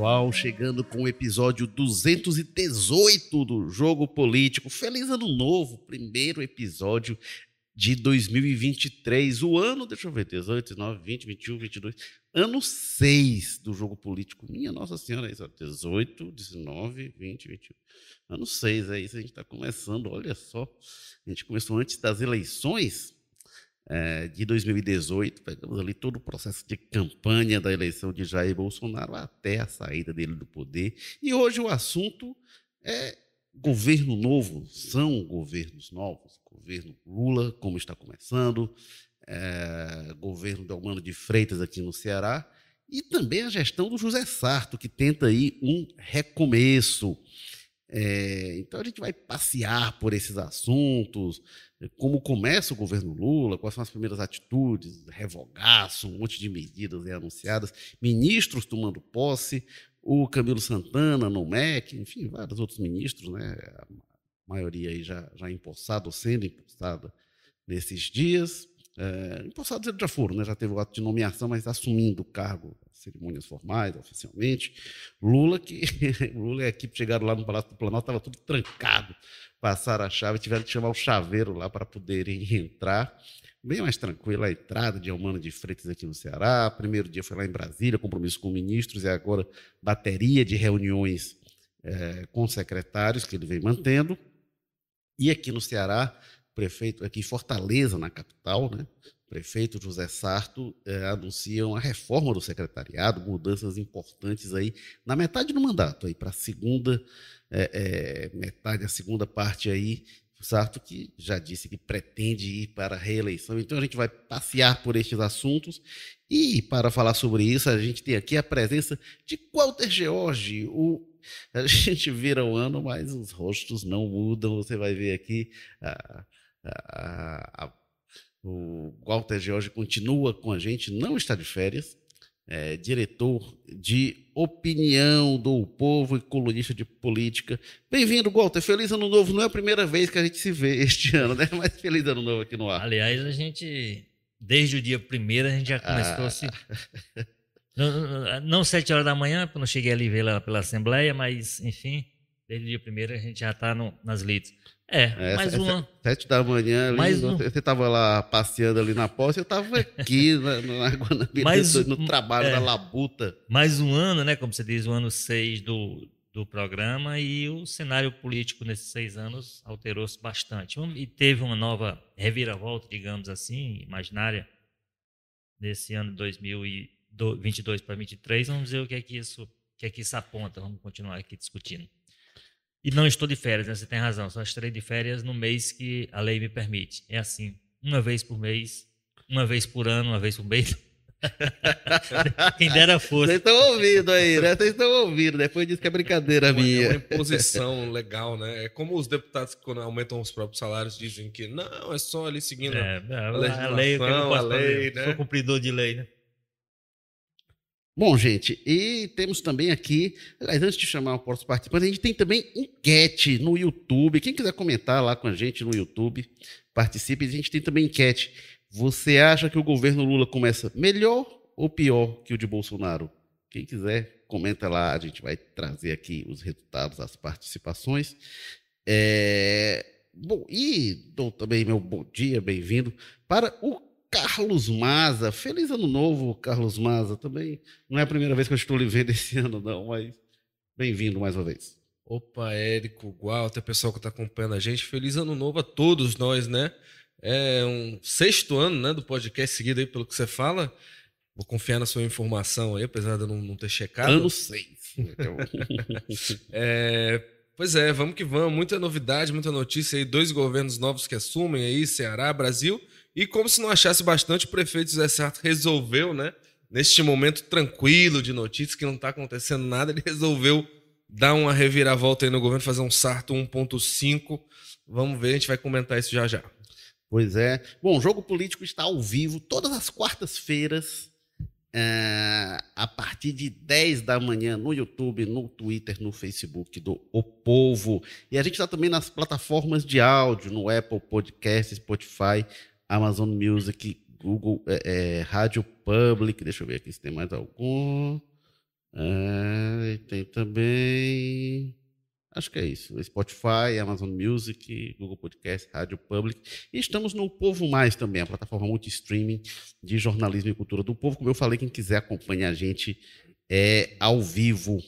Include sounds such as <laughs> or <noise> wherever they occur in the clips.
Pessoal, chegando com o episódio 218 do Jogo Político. Feliz Ano Novo, primeiro episódio de 2023. O ano, deixa eu ver, 18, 19, 20, 21, 22. Ano 6 do Jogo Político. Minha Nossa Senhora, é isso, 18, 19, 20, 21. Ano 6, é isso, a gente está começando, olha só. A gente começou antes das eleições é, de 2018, pegamos ali todo o processo de campanha da eleição de Jair Bolsonaro até a saída dele do poder. E hoje o assunto é governo novo, são governos novos. Governo Lula, como está começando, é, governo Delmano de Freitas aqui no Ceará, e também a gestão do José Sarto, que tenta aí um recomeço. É, então a gente vai passear por esses assuntos, como começa o governo Lula, quais são as primeiras atitudes, revogaço, um monte de medidas anunciadas, ministros tomando posse, o Camilo Santana no MEC, enfim, vários outros ministros, né? a maioria aí já, já empossada ou sendo empossada nesses dias. É, empossados eles já foram, né? já teve o ato de nomeação, mas assumindo o cargo, cerimônias formais, oficialmente. Lula, que <laughs> Lula e a equipe chegaram lá no Palácio do Planalto, estava tudo trancado, passaram a chave, tiveram que chamar o chaveiro lá para poderem <laughs> entrar. Bem mais tranquila a entrada de Almano de Freitas aqui no Ceará. Primeiro dia foi lá em Brasília, compromisso com ministros, e agora bateria de reuniões é, com secretários que ele vem mantendo. E aqui no Ceará, prefeito aqui em Fortaleza, na capital, né? prefeito José Sarto é, anuncia uma reforma do secretariado, mudanças importantes aí na metade do mandato, aí para a segunda é, é, metade, a segunda parte aí. Sarto que já disse que pretende ir para a reeleição. Então a gente vai passear por estes assuntos e para falar sobre isso a gente tem aqui a presença de Walter George, o <laughs> a gente vira o ano, mas os rostos não mudam. Você vai ver aqui a, a, a, o Walter George continua com a gente, não está de férias, é, diretor de opinião do povo e colunista de política. Bem-vindo, Walter. Feliz ano novo. Não é a primeira vez que a gente se vê este <laughs> ano, né? Mas feliz ano novo aqui no ar. Aliás, a gente, desde o dia primeiro, a gente já começou ah. a se. Não, não sete horas da manhã, porque eu não cheguei ali ver lá pela Assembleia, mas, enfim, desde o dia primeiro a gente já está nas lides. É, é mais uma. Sete da manhã, ali, mais um... você estava lá passeando ali na posse, eu estava aqui <laughs> na, na, na, mais, no trabalho é, da labuta. Mais um ano, né? Como você diz, o ano seis do, do programa, e o cenário político nesses seis anos alterou-se bastante. E teve uma nova reviravolta, digamos assim, imaginária, nesse ano de 2022 para 2023. Vamos ver o que é que isso, o que é que isso aponta. Vamos continuar aqui discutindo. E não estou de férias, né? você tem razão. Só estarei de férias no mês que a lei me permite. É assim, uma vez por mês, uma vez por ano, uma vez por mês. <laughs> Quem dera fosse. Vocês estão ouvindo aí, né? Vocês estão ouvindo. Depois disso que é brincadeira é minha. É uma imposição legal, né? É como os deputados que quando aumentam os próprios salários dizem que não, é só ali seguindo é, a, a legislação, a lei, a lei, né? Sou cumpridor de lei, né? Bom, gente, e temos também aqui, aliás, antes de chamar o próximo participante, a gente tem também enquete no YouTube. Quem quiser comentar lá com a gente no YouTube, participe. A gente tem também enquete. Você acha que o governo Lula começa melhor ou pior que o de Bolsonaro? Quem quiser, comenta lá, a gente vai trazer aqui os resultados, as participações. É... Bom, e dou também meu bom dia, bem-vindo para o Carlos Maza. Feliz ano novo, Carlos Maza. Também não é a primeira vez que eu estou lhe vendo esse <laughs> ano, não, mas bem-vindo mais uma vez. Opa, Érico, Walter, pessoal que está acompanhando a gente. Feliz ano novo a todos nós, né? É um sexto ano né, do podcast seguido aí, pelo que você fala. Vou confiar na sua informação aí, apesar de eu não, não ter checado. Ano seis. Então. <laughs> é, pois é, vamos que vamos. Muita novidade, muita notícia aí. Dois governos novos que assumem aí, Ceará, Brasil. E como se não achasse bastante, o prefeito José Sarto resolveu, né? Neste momento tranquilo de notícias, que não está acontecendo nada, ele resolveu dar uma reviravolta aí no governo, fazer um Sarto 1.5. Vamos ver, a gente vai comentar isso já já. Pois é. Bom, o Jogo Político está ao vivo todas as quartas-feiras, é, a partir de 10 da manhã, no YouTube, no Twitter, no Facebook do O Povo. E a gente está também nas plataformas de áudio, no Apple Podcast, Spotify, Amazon Music, Google, é, é, Rádio Public, deixa eu ver aqui se tem mais algum. É, tem também. Acho que é isso. Spotify, Amazon Music, Google Podcast, Rádio Public. E estamos no Povo Mais também, a plataforma multi-streaming de jornalismo e cultura do povo. Como eu falei, quem quiser acompanhar a gente é ao vivo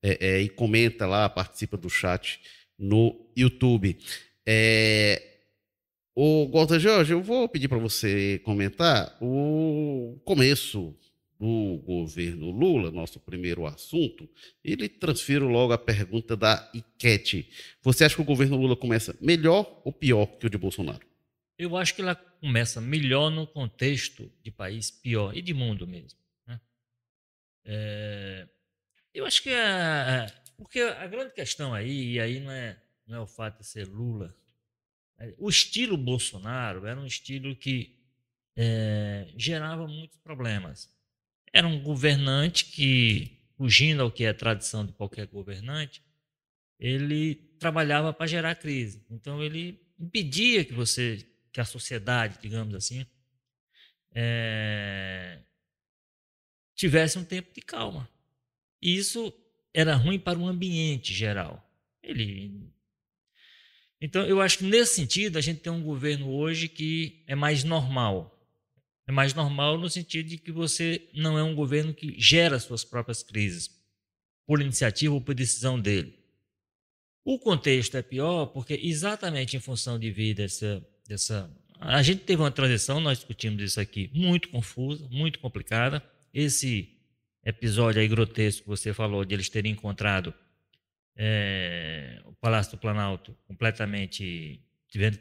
é, é, e comenta lá, participa do chat no YouTube. É, o Walter Jorge, eu vou pedir para você comentar o começo do governo Lula, nosso primeiro assunto, e lhe transfiro logo a pergunta da enquete. Você acha que o governo Lula começa melhor ou pior que o de Bolsonaro? Eu acho que ela começa melhor no contexto de país pior e de mundo mesmo. Né? É, eu acho que a, porque a grande questão aí, e aí não é, não é o fato de ser Lula, o estilo Bolsonaro era um estilo que é, gerava muitos problemas. Era um governante que, fugindo ao que é a tradição de qualquer governante, ele trabalhava para gerar crise. Então ele impedia que você, que a sociedade, digamos assim, é, tivesse um tempo de calma. E isso era ruim para o ambiente geral. Ele então, eu acho que nesse sentido, a gente tem um governo hoje que é mais normal. É mais normal no sentido de que você não é um governo que gera suas próprias crises, por iniciativa ou por decisão dele. O contexto é pior porque, exatamente em função de vir dessa. dessa a gente teve uma transição, nós discutimos isso aqui, muito confusa, muito complicada. Esse episódio aí grotesco que você falou de eles terem encontrado é, o Palácio do Planalto completamente tivendo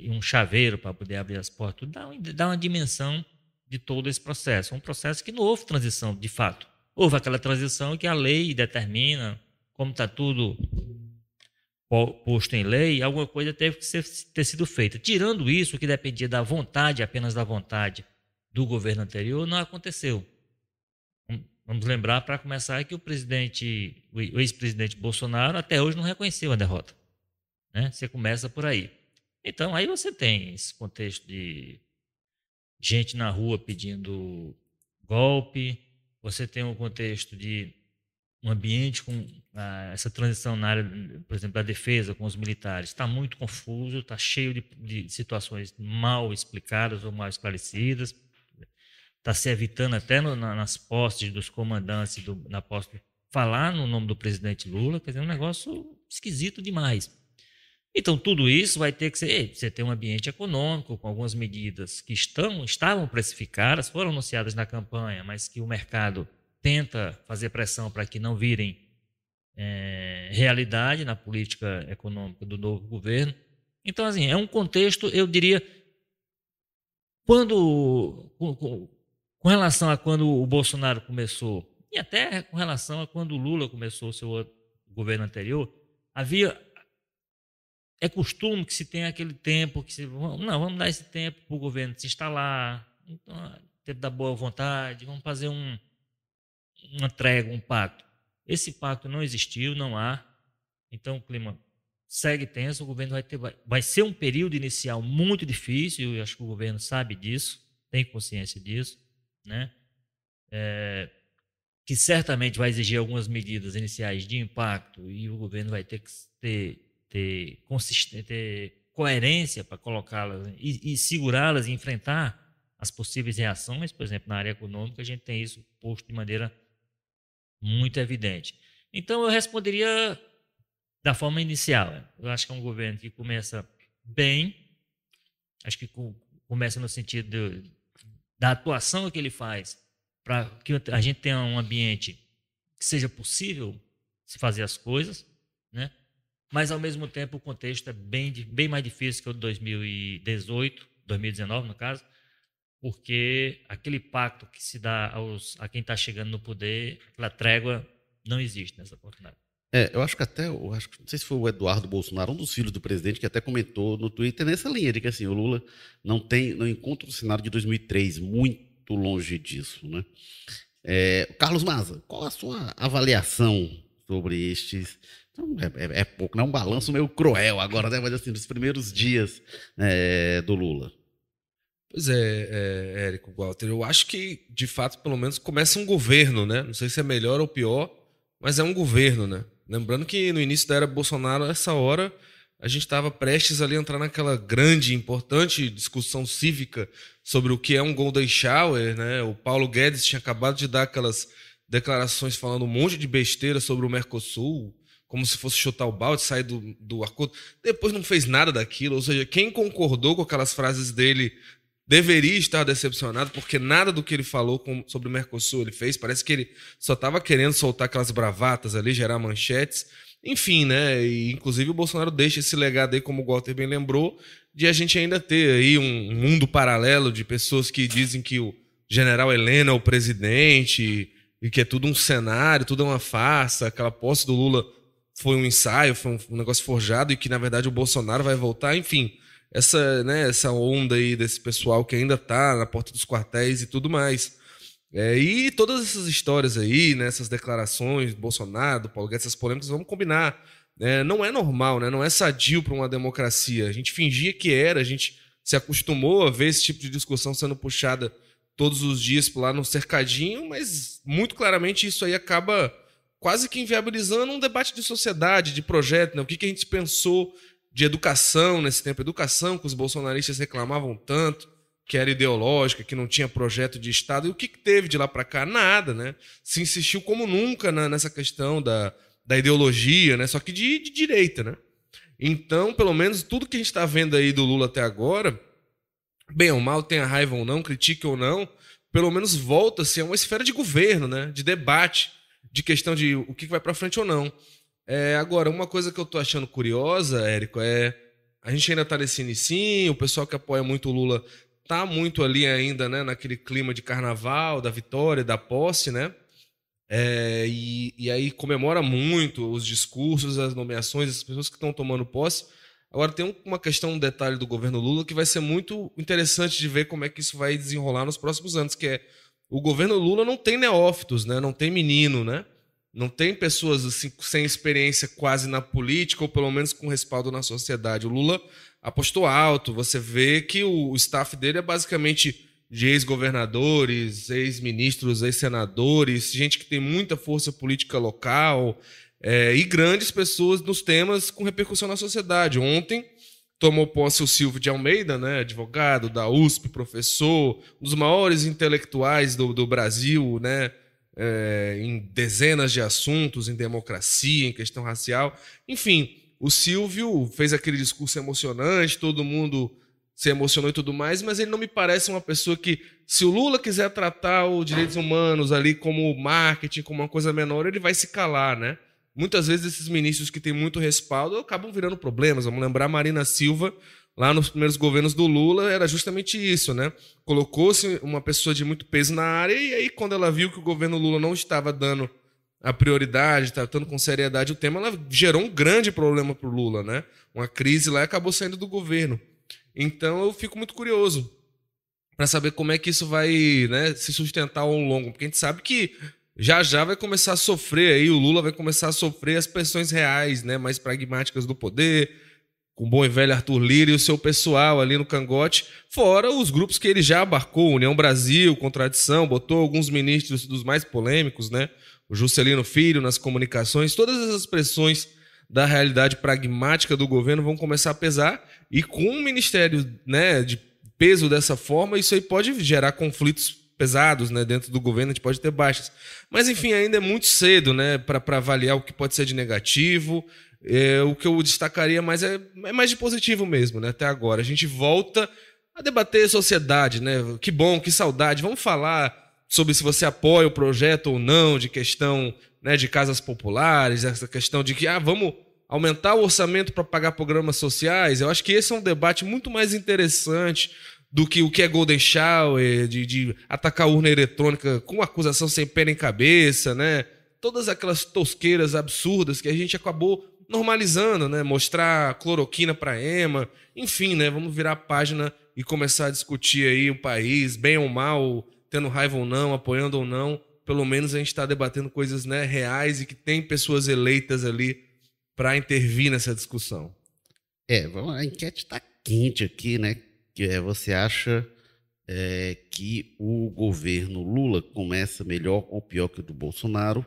um chaveiro para poder abrir as portas, dá, dá uma dimensão de todo esse processo. Um processo que não houve transição, de fato. Houve aquela transição que a lei determina, como está tudo posto em lei, alguma coisa teve que ser, ter sido feita. Tirando isso, que dependia da vontade, apenas da vontade do governo anterior, não aconteceu. Vamos lembrar, para começar, que o presidente, o ex-presidente Bolsonaro até hoje não reconheceu a derrota. Né? Você começa por aí. Então, aí você tem esse contexto de gente na rua pedindo golpe, você tem um contexto de um ambiente com ah, essa transição na área, por exemplo, da defesa com os militares, está muito confuso, está cheio de, de situações mal explicadas ou mal esclarecidas está se evitando até no, na, nas postes dos comandantes do, na poste falar no nome do presidente Lula, quer dizer, é um negócio esquisito demais. Então, tudo isso vai ter que ser. Ei, você tem um ambiente econômico com algumas medidas que estão, estavam precificadas, foram anunciadas na campanha, mas que o mercado tenta fazer pressão para que não virem é, realidade na política econômica do novo governo. Então, assim, é um contexto, eu diria, quando com relação a quando o Bolsonaro começou, e até com relação a quando o Lula começou o seu governo anterior, havia. É costume que se tenha aquele tempo que se. Não, vamos dar esse tempo para o governo se instalar, então, tempo da boa vontade, vamos fazer um, uma trégua, um pacto. Esse pacto não existiu, não há. Então o clima segue tenso, o governo vai ter. Vai, vai ser um período inicial muito difícil, eu acho que o governo sabe disso, tem consciência disso né? É, que certamente vai exigir algumas medidas iniciais de impacto e o governo vai ter que ter, ter, ter coerência para colocá-las e, e segurá-las e enfrentar as possíveis reações, por exemplo, na área econômica, a gente tem isso posto de maneira muito evidente. Então, eu responderia da forma inicial. Eu acho que é um governo que começa bem, acho que começa no sentido de, da atuação que ele faz para que a gente tenha um ambiente que seja possível se fazer as coisas, né? Mas ao mesmo tempo o contexto é bem, bem mais difícil que o de 2018, 2019 no caso, porque aquele pacto que se dá aos, a quem está chegando no poder, aquela trégua, não existe nessa oportunidade. É, eu acho que até, acho, não sei se foi o Eduardo Bolsonaro, um dos filhos do presidente, que até comentou no Twitter nessa linha de que assim, o Lula não tem, não encontra o cenário de 2003 muito longe disso, né? É, Carlos Maza, qual a sua avaliação sobre estes? Então, é, é, é, pouco, não é um balanço meio cruel agora, né? Mas assim, dos primeiros dias é, do Lula. Pois é, é, Érico Walter, eu acho que, de fato, pelo menos começa um governo, né? Não sei se é melhor ou pior, mas é um governo, né? Lembrando que no início da era Bolsonaro, essa hora, a gente estava prestes ali a entrar naquela grande, importante discussão cívica sobre o que é um Golden Shower, né? O Paulo Guedes tinha acabado de dar aquelas declarações falando um monte de besteira sobre o Mercosul, como se fosse chutar o balde, sair do, do acordo. Depois não fez nada daquilo, ou seja, quem concordou com aquelas frases dele deveria estar decepcionado, porque nada do que ele falou com, sobre o Mercosul ele fez. Parece que ele só estava querendo soltar aquelas bravatas ali, gerar manchetes. Enfim, né? E, inclusive o Bolsonaro deixa esse legado aí, como o Walter bem lembrou, de a gente ainda ter aí um mundo paralelo de pessoas que dizem que o general Helena é o presidente e que é tudo um cenário, tudo é uma farsa, aquela posse do Lula foi um ensaio, foi um negócio forjado e que na verdade o Bolsonaro vai voltar, enfim essa, né, essa onda aí desse pessoal que ainda está na porta dos quartéis e tudo mais. É, e todas essas histórias aí, né, essas declarações do Bolsonaro, do Paulo Guedes, essas polêmicas, vamos combinar. É, não é normal, né, não é sadio para uma democracia. A gente fingia que era, a gente se acostumou a ver esse tipo de discussão sendo puxada todos os dias lá no cercadinho, mas muito claramente isso aí acaba quase que inviabilizando um debate de sociedade, de projeto, né? o que, que a gente pensou de educação nesse tempo, educação que os bolsonaristas reclamavam tanto, que era ideológica, que não tinha projeto de Estado. E o que teve de lá para cá? Nada, né? Se insistiu como nunca nessa questão da, da ideologia, né? Só que de, de direita, né? Então, pelo menos tudo que a gente está vendo aí do Lula até agora, bem ou mal, tenha raiva ou não, critique ou não, pelo menos volta-se a uma esfera de governo, né? De debate, de questão de o que vai para frente ou não. É, agora, uma coisa que eu tô achando curiosa, Érico, é. A gente ainda tá nesse inicinho, o pessoal que apoia muito o Lula tá muito ali ainda, né, naquele clima de carnaval, da vitória, da posse, né? É, e, e aí comemora muito os discursos, as nomeações, as pessoas que estão tomando posse. Agora tem uma questão, um detalhe do governo Lula que vai ser muito interessante de ver como é que isso vai desenrolar nos próximos anos, que é o governo Lula não tem neófitos, né? Não tem menino, né? Não tem pessoas assim, sem experiência quase na política, ou pelo menos com respaldo na sociedade. O Lula apostou alto. Você vê que o, staff dele é basicamente de ex-governadores, ex-ministros, ex-senadores, gente que tem muita força política local é, e grandes pessoas nos temas com repercussão na sociedade. Ontem tomou posse o Silvio de Almeida, né, advogado da USP, professor, um dos maiores intelectuais do, do Brasil, né, é, em dezenas de assuntos, em democracia, em questão racial. Enfim, o Silvio fez aquele discurso emocionante, todo mundo se emocionou e tudo mais, mas ele não me parece uma pessoa que, se o Lula quiser tratar os direitos humanos ali como marketing, como uma coisa menor, ele vai se calar, né? Muitas vezes esses ministros que têm muito respaldo acabam virando problemas. Vamos lembrar Marina Silva, lá nos primeiros governos do Lula era justamente isso, né? Colocou-se uma pessoa de muito peso na área e aí quando ela viu que o governo Lula não estava dando a prioridade, tratando com seriedade o tema, ela gerou um grande problema para o Lula, né? Uma crise lá e acabou saindo do governo. Então eu fico muito curioso para saber como é que isso vai né, se sustentar ao longo, porque a gente sabe que já já vai começar a sofrer aí, o Lula vai começar a sofrer as pressões reais, né, mais pragmáticas do poder, com o bom e velho Arthur Lira e o seu pessoal ali no cangote, fora os grupos que ele já abarcou, União Brasil, Contradição, botou alguns ministros dos mais polêmicos, né? O Juscelino Filho nas comunicações, todas essas pressões da realidade pragmática do governo vão começar a pesar e com um ministério, né, de peso dessa forma, isso aí pode gerar conflitos pesados, né, dentro do governo, a gente pode ter baixas. Mas enfim, ainda é muito cedo, né, para avaliar o que pode ser de negativo. É, o que eu destacaria mais é, é, mais de positivo mesmo, né? Até agora. A gente volta a debater sociedade, né? Que bom, que saudade. Vamos falar sobre se você apoia o projeto ou não, de questão né, de casas populares, essa questão de que ah, vamos aumentar o orçamento para pagar programas sociais. Eu acho que esse é um debate muito mais interessante do que o que é Golden Shower, de, de atacar a urna eletrônica com acusação sem pé nem cabeça, né? Todas aquelas tosqueiras absurdas que a gente acabou normalizando, né? Mostrar cloroquina para EMA, enfim, né? Vamos virar a página e começar a discutir aí o país, bem ou mal, tendo raiva ou não, apoiando ou não. Pelo menos a gente está debatendo coisas né, reais e que tem pessoas eleitas ali para intervir nessa discussão. É, a enquete está quente aqui, né? Que é, você acha é, que o governo Lula começa melhor ou pior que o do Bolsonaro?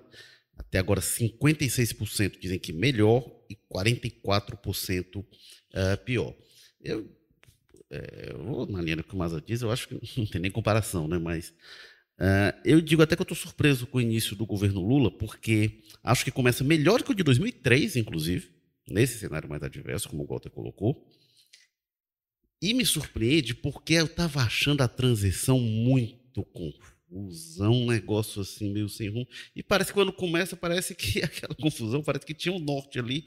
Até agora 56% dizem que melhor e 44% uh, pior. Eu, é, eu vou na linha que o Maza diz, eu acho que <laughs> não tem nem comparação, né? mas uh, eu digo até que eu estou surpreso com o início do governo Lula, porque acho que começa melhor que o de 2003, inclusive, nesse cenário mais adverso, como o Walter colocou. E me surpreende porque eu estava achando a transição muito confusão, um negócio assim meio sem rumo. E parece que quando começa, parece que <laughs> aquela confusão, parece que tinha um norte ali.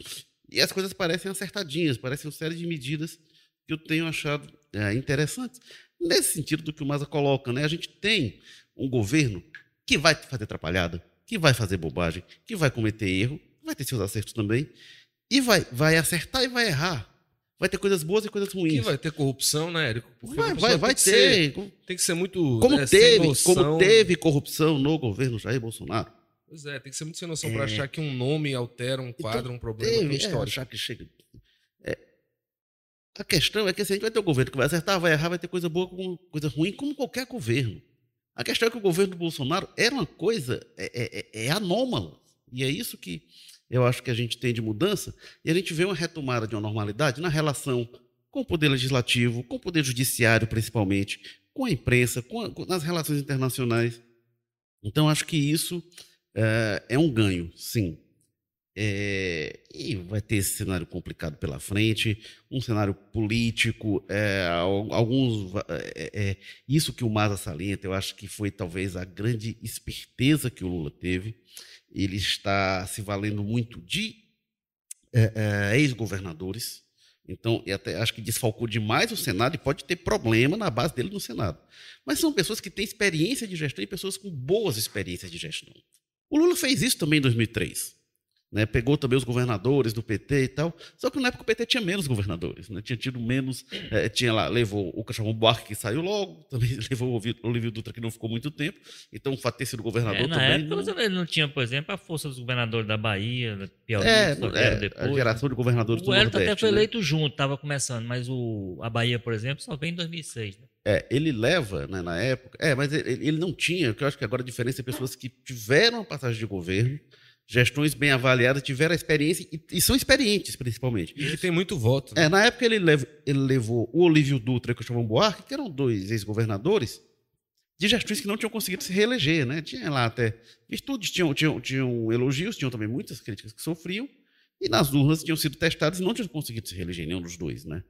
E as coisas parecem acertadinhas, parecem uma série de medidas que eu tenho achado é, interessantes. Nesse sentido do que o Maza coloca, né? a gente tem um governo que vai fazer atrapalhada, que vai fazer bobagem, que vai cometer erro, vai ter seus acertos também, e vai, vai acertar e vai errar. Vai ter coisas boas e coisas ruins. Que vai ter corrupção, né, Érico? Vai, vai, vai ter. Ser, tem que ser muito. Como, né, teve, como teve corrupção no governo Jair Bolsonaro. Pois é, tem que ser muito sem noção é. para achar que um nome altera um quadro, então, um problema teve, histórico. É, achar que chega. É. A questão é que assim, a gente vai ter um governo que vai acertar, vai errar, vai ter coisa boa, coisa ruim, como qualquer governo. A questão é que o governo do Bolsonaro era uma coisa é, é, é anômala. E é isso que eu acho que a gente tem de mudança, e a gente vê uma retomada de uma normalidade na relação com o poder legislativo, com o poder judiciário, principalmente, com a imprensa, com, a, com nas relações internacionais. Então, acho que isso é, é um ganho, sim. É, e vai ter esse cenário complicado pela frente, um cenário político, é, alguns. É, isso que o Maza salienta, eu acho que foi talvez a grande esperteza que o Lula teve ele está se valendo muito de ex-governadores. Então, até acho que desfalcou demais o Senado e pode ter problema na base dele no Senado. Mas são pessoas que têm experiência de gestão e pessoas com boas experiências de gestão. O Lula fez isso também em 2003. Né, pegou também os governadores do PT e tal. Só que na época o PT tinha menos governadores, né, tinha tido menos. É, tinha lá, levou o Cachorro Buarque, que saiu logo, <laughs> também levou o Olívio Dutra, que não ficou muito tempo. Então o fato de ter sido governador é, na também. Época, não... Ele não tinha, por exemplo, a força dos governadores da Bahia, da Piauí, é, é depois, a geração de governadores o do Nordeste. O até foi né? eleito junto, estava começando, mas o, a Bahia, por exemplo, só veio em 2006. Né? É, ele leva, né, na época. É, mas ele, ele não tinha, que eu acho que agora a diferença é pessoas que tiveram a passagem de governo gestões bem avaliadas, tiveram a experiência e, e são experientes, principalmente. E ele tem muito voto. Né? É, na época ele, lev, ele levou o Olívio Dutra e o Cristóvão Buarque, que eram dois ex-governadores, de gestões que não tinham conseguido se reeleger. Né? Tinha lá até virtudes, tinham, tinham, tinham elogios, tinham também muitas críticas que sofriam, e nas urnas tinham sido testados e não tinham conseguido se reeleger, nenhum dos dois. Né?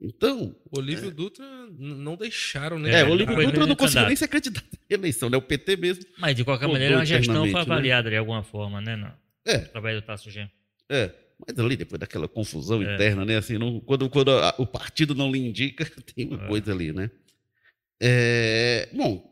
Então. Olívio é... Dutra não deixaram, né? É, o Olívio Dutra não conseguiu nem ser candidato à eleição, né? O PT mesmo. Mas, de qualquer maneira, a gestão foi avaliada né? de alguma forma, né? Não. É. Através do Tasso Gem. É. Mas ali, depois daquela confusão é. interna, né? Assim, não, quando, quando a, o partido não lhe indica, <laughs> tem uma é. coisa ali, né? É, bom,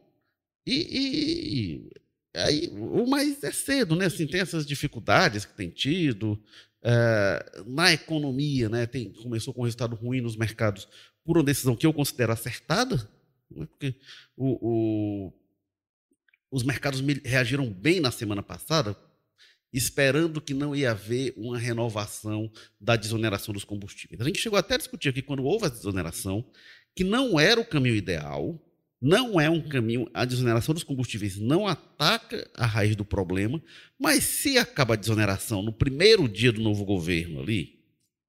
e, e, aí, o mais é cedo, né? Assim, tem essas dificuldades que tem tido. Uh, na economia, né, tem, começou com um resultado ruim nos mercados por uma decisão que eu considero acertada, né, porque o, o, os mercados reagiram bem na semana passada, esperando que não ia haver uma renovação da desoneração dos combustíveis. A gente chegou até a discutir aqui, quando houve a desoneração, que não era o caminho ideal, não é um caminho, a desoneração dos combustíveis não ataca a raiz do problema, mas se acaba a desoneração no primeiro dia do novo governo ali,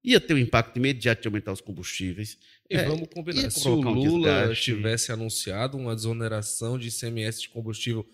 ia ter um impacto imediato de aumentar os combustíveis. E é, vamos combinar, se o Lula um tivesse anunciado uma desoneração de ICMS de combustível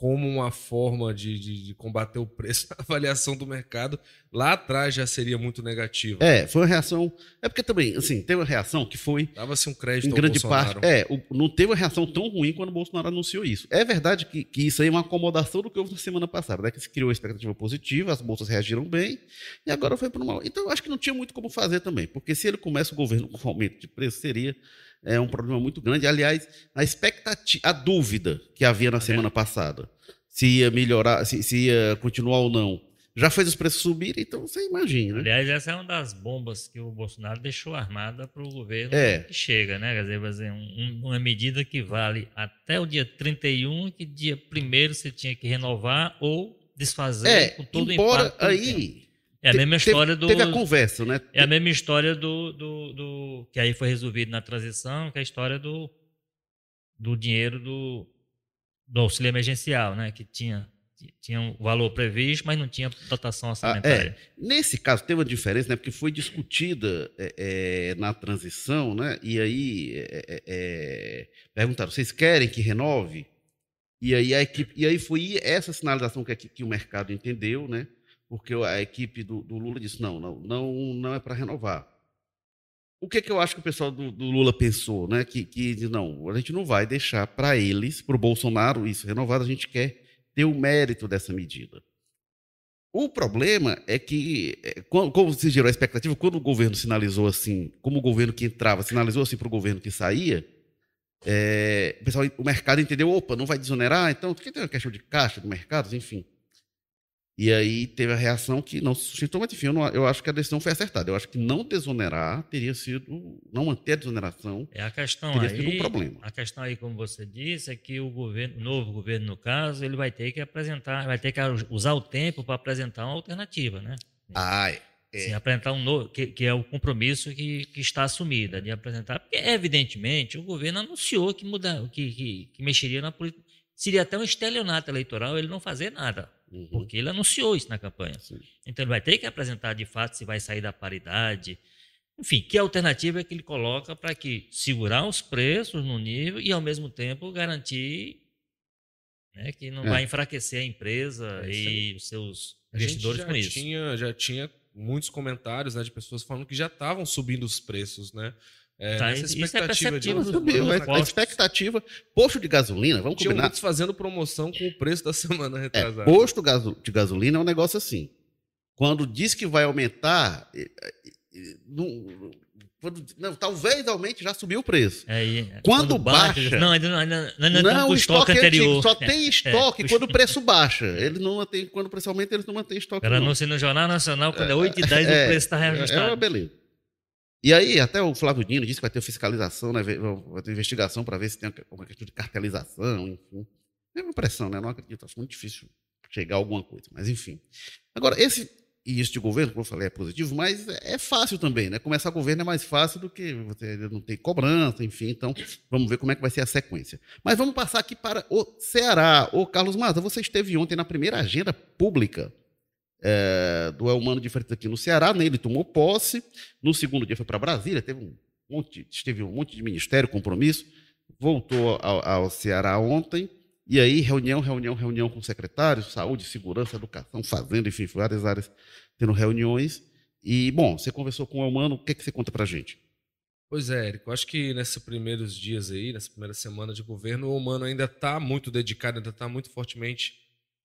como uma forma de, de, de, combater o preço, <laughs> a avaliação do mercado lá atrás já seria muito negativa. É, foi uma reação. É porque também, assim, teve uma reação que foi. Dava-se um crédito em grande parte. É, o, não teve uma reação tão ruim quando o Bolsonaro anunciou isso. É verdade que, que isso aí é uma acomodação do que houve na semana passada, né? Que se criou a expectativa positiva, as bolsas reagiram bem, e agora foi para o mal. Então, eu acho que não tinha muito como fazer também, porque se ele começa o governo com aumento de preço, seria é um problema muito grande. Aliás, a expectativa, a dúvida que havia na é. semana passada, se ia melhorar, se, se ia continuar ou não, já fez os preços subirem, então você imagina. Né? Aliás, essa é uma das bombas que o Bolsonaro deixou armada para o governo é. que chega, né? Quer dizer, fazer um, uma medida que vale até o dia 31, que dia 1 você tinha que renovar ou desfazer é, com todo embora o impacto. aí é a mesma história do. Teve a conversa, né? É a mesma história do, do, do, Que aí foi resolvido na transição, que é a história do, do dinheiro do, do auxílio emergencial, né? Que tinha tinha um valor previsto, mas não tinha dotação orçamentária. Ah, é. Nesse caso, teve uma diferença, né? Porque foi discutida é, é, na transição, né? E aí é, é, é, perguntaram: vocês querem que renove? E aí a equipe, e aí foi essa sinalização que, que o mercado entendeu, né? Porque a equipe do, do Lula disse: não, não, não, não é para renovar. O que, que eu acho que o pessoal do, do Lula pensou, né? Que, que não, a gente não vai deixar para eles, para o Bolsonaro, isso renovado, a gente quer ter o mérito dessa medida. O problema é que, é, como se gerou a expectativa, quando o governo sinalizou assim, como o governo que entrava sinalizou assim para o governo que saía, é, o, pessoal, o mercado entendeu, opa, não vai desonerar, então, que tem uma questão de caixa do mercado, enfim. E aí teve a reação que não se sustentou, mas enfim, eu, não, eu, acho que a decisão foi acertada. Eu acho que não desonerar teria sido, não manter a desoneração é a questão teria aí, sido um problema. A questão aí, como você disse, é que o governo, novo governo, no caso, ele vai ter que apresentar, vai ter que usar o tempo para apresentar uma alternativa, né? Ah, é. Sim, apresentar um novo, que, que, é o compromisso que, que está assumido, é de apresentar, porque evidentemente o governo anunciou que muda, que, que, que mexeria na política. Seria até um estelionato eleitoral ele não fazer nada. Uhum. Porque ele anunciou isso na campanha. Sim. Então ele vai ter que apresentar de fato se vai sair da paridade. Enfim, que alternativa é que ele coloca para que segurar os preços no nível e ao mesmo tempo garantir né, que não é. vai enfraquecer a empresa é e os seus investidores com isso. Tinha, já tinha muitos comentários né, de pessoas falando que já estavam subindo os preços, né? É, tá, isso é perceptível. De... Subiu, a expectativa, posto de gasolina, vamos Tinha combinar. fazendo promoção com o preço da <laughs> semana é, retrasada. É, posto de gasolina é um negócio assim. Quando diz que vai aumentar, não, quando, não, talvez aumente, já subiu o preço. É, quando, quando, baixa. baixa não, ainda, ainda, ainda não, o estoque, estoque anterior. só tem estoque é. quando o preço baixa. Ele não mantém, quando o preço aumenta, eles não mantêm estoque. Ela anuncia no Jornal Nacional, quando é, é 8 e 10, o preço está reajustado. É uma beleza. E aí, até o Flávio Dino disse que vai ter fiscalização, né, vai ter investigação para ver se tem uma questão de cartelização, enfim. É uma pressão, né? Não acredito, acho muito difícil chegar a alguma coisa, mas enfim. Agora, esse início de governo, como eu falei, é positivo, mas é fácil também, né? Começar governo é mais fácil do que você não tem cobrança, enfim. Então, vamos ver como é que vai ser a sequência. Mas vamos passar aqui para o Ceará. Ô, Carlos Maza, você esteve ontem na primeira agenda pública é, do Elmano de Freitas aqui no Ceará, né? ele tomou posse. No segundo dia foi para Brasília, teve um monte, esteve um monte de ministério, compromisso, voltou ao, ao, Ceará ontem. E aí, reunião, reunião, reunião com secretários, saúde, segurança, educação, fazenda, enfim, várias áreas tendo reuniões. E, bom, você conversou com o Elmano, o que, é que você conta para gente? Pois é, Érico, acho que nesses primeiros dias aí, nessa primeira semana de governo, o Humano ainda está muito dedicado, ainda está muito fortemente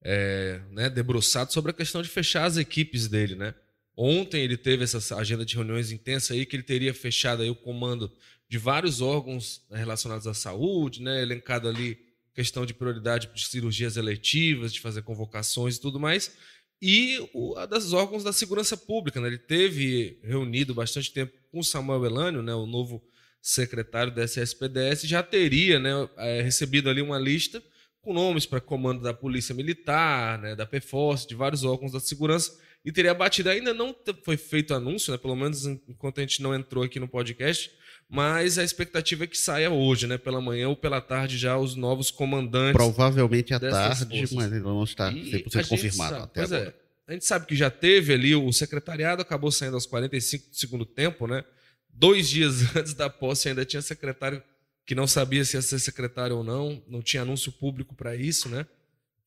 é, né, debruçado sobre a questão de fechar as equipes dele, né? Ontem ele teve essa agenda de reuniões intensa aí que ele teria fechado aí o comando de vários órgãos relacionados à saúde, né? Elencado ali questão de prioridade de cirurgias eletivas, de fazer convocações e tudo mais. E o, a das órgãos da segurança pública, né? Ele teve reunido bastante tempo com Samuel Elânio, né? O novo secretário da SSPDS, já teria né, é, recebido ali uma lista com nomes para comando da Polícia Militar, né, da PFOS, de vários órgãos da segurança, e teria batido. Ainda não foi feito anúncio, né, pelo menos enquanto a gente não entrou aqui no podcast, mas a expectativa é que saia hoje, né, pela manhã ou pela tarde, já os novos comandantes. Provavelmente à tarde, forças. mas não está 100% confirmado sabe, até é, agora. É, a gente sabe que já teve ali o secretariado, acabou saindo aos 45 do segundo tempo, né? Dois dias <laughs> antes da posse ainda tinha secretário que não sabia se ia ser secretário ou não, não tinha anúncio público para isso, né?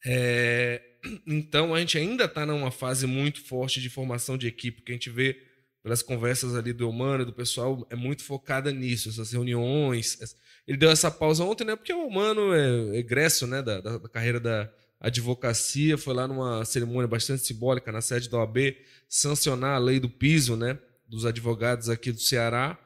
É, então a gente ainda está numa fase muito forte de formação de equipe, que a gente vê pelas conversas ali do Humano do pessoal, é muito focada nisso, essas reuniões. Ele deu essa pausa ontem, né? Porque o Humano é egresso né, da, da, da carreira da advocacia, foi lá numa cerimônia bastante simbólica na sede da OAB sancionar a lei do piso, né? Dos advogados aqui do Ceará.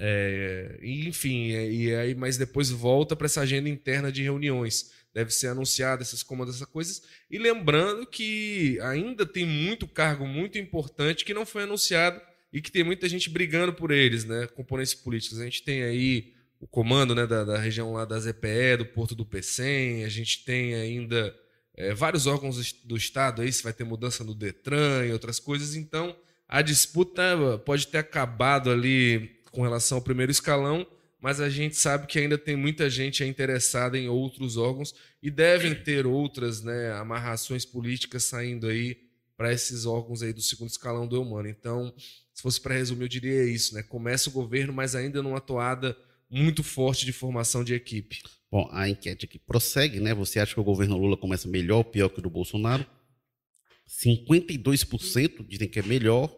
É, enfim, é, e aí, mas depois volta para essa agenda interna de reuniões. Deve ser anunciada esses comandos, essas coisas. E lembrando que ainda tem muito cargo muito importante que não foi anunciado e que tem muita gente brigando por eles, né? Componentes políticos. A gente tem aí o comando né, da, da região lá da ZPE, do Porto do Pecém, a gente tem ainda é, vários órgãos do Estado aí, se vai ter mudança no Detran e outras coisas. Então, a disputa pode ter acabado ali com relação ao primeiro escalão, mas a gente sabe que ainda tem muita gente interessada em outros órgãos e devem ter outras né, amarrações políticas saindo aí para esses órgãos aí do segundo escalão do Eumano. Então, se fosse para resumir, eu diria isso, né? Começa o governo, mas ainda numa toada muito forte de formação de equipe. Bom, a enquete aqui prossegue, né? Você acha que o governo Lula começa melhor ou pior que o do Bolsonaro? 52% dizem que é melhor,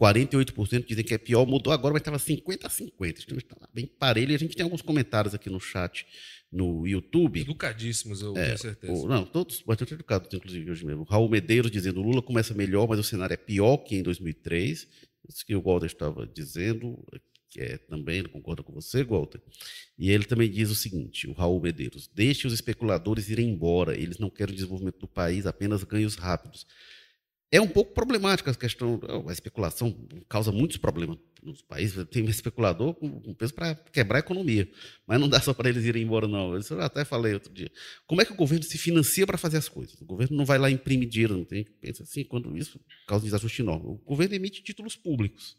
48% dizem que é pior. Mudou agora, mas estava 50 a 50. Está bem parelho. E a gente tem alguns comentários aqui no chat no YouTube. Educadíssimos, eu É, tenho certeza. o- não, todos bastante educados, inclusive hoje mesmo. Raul Medeiros dizendo Lula começa melhor, mas o cenário é pior que em 2003. Isso que o Walter estava dizendo, que é também, concorda com você, Walter. E ele também diz o seguinte, o Raul Medeiros, deixe os especuladores irem embora, eles não querem o desenvolvimento do país, apenas ganhos rápidos. É um pouco problemática a questão, a especulação causa muitos problemas nos países. Tem especulador com peso para quebrar a economia, mas não dá só para eles irem embora, não. Isso eu até falei outro dia. Como é que o governo se financia para fazer as coisas? O governo não vai lá imprimir dinheiro, não tem. Pensa assim, quando isso causa desajuste enorme. O governo emite títulos públicos.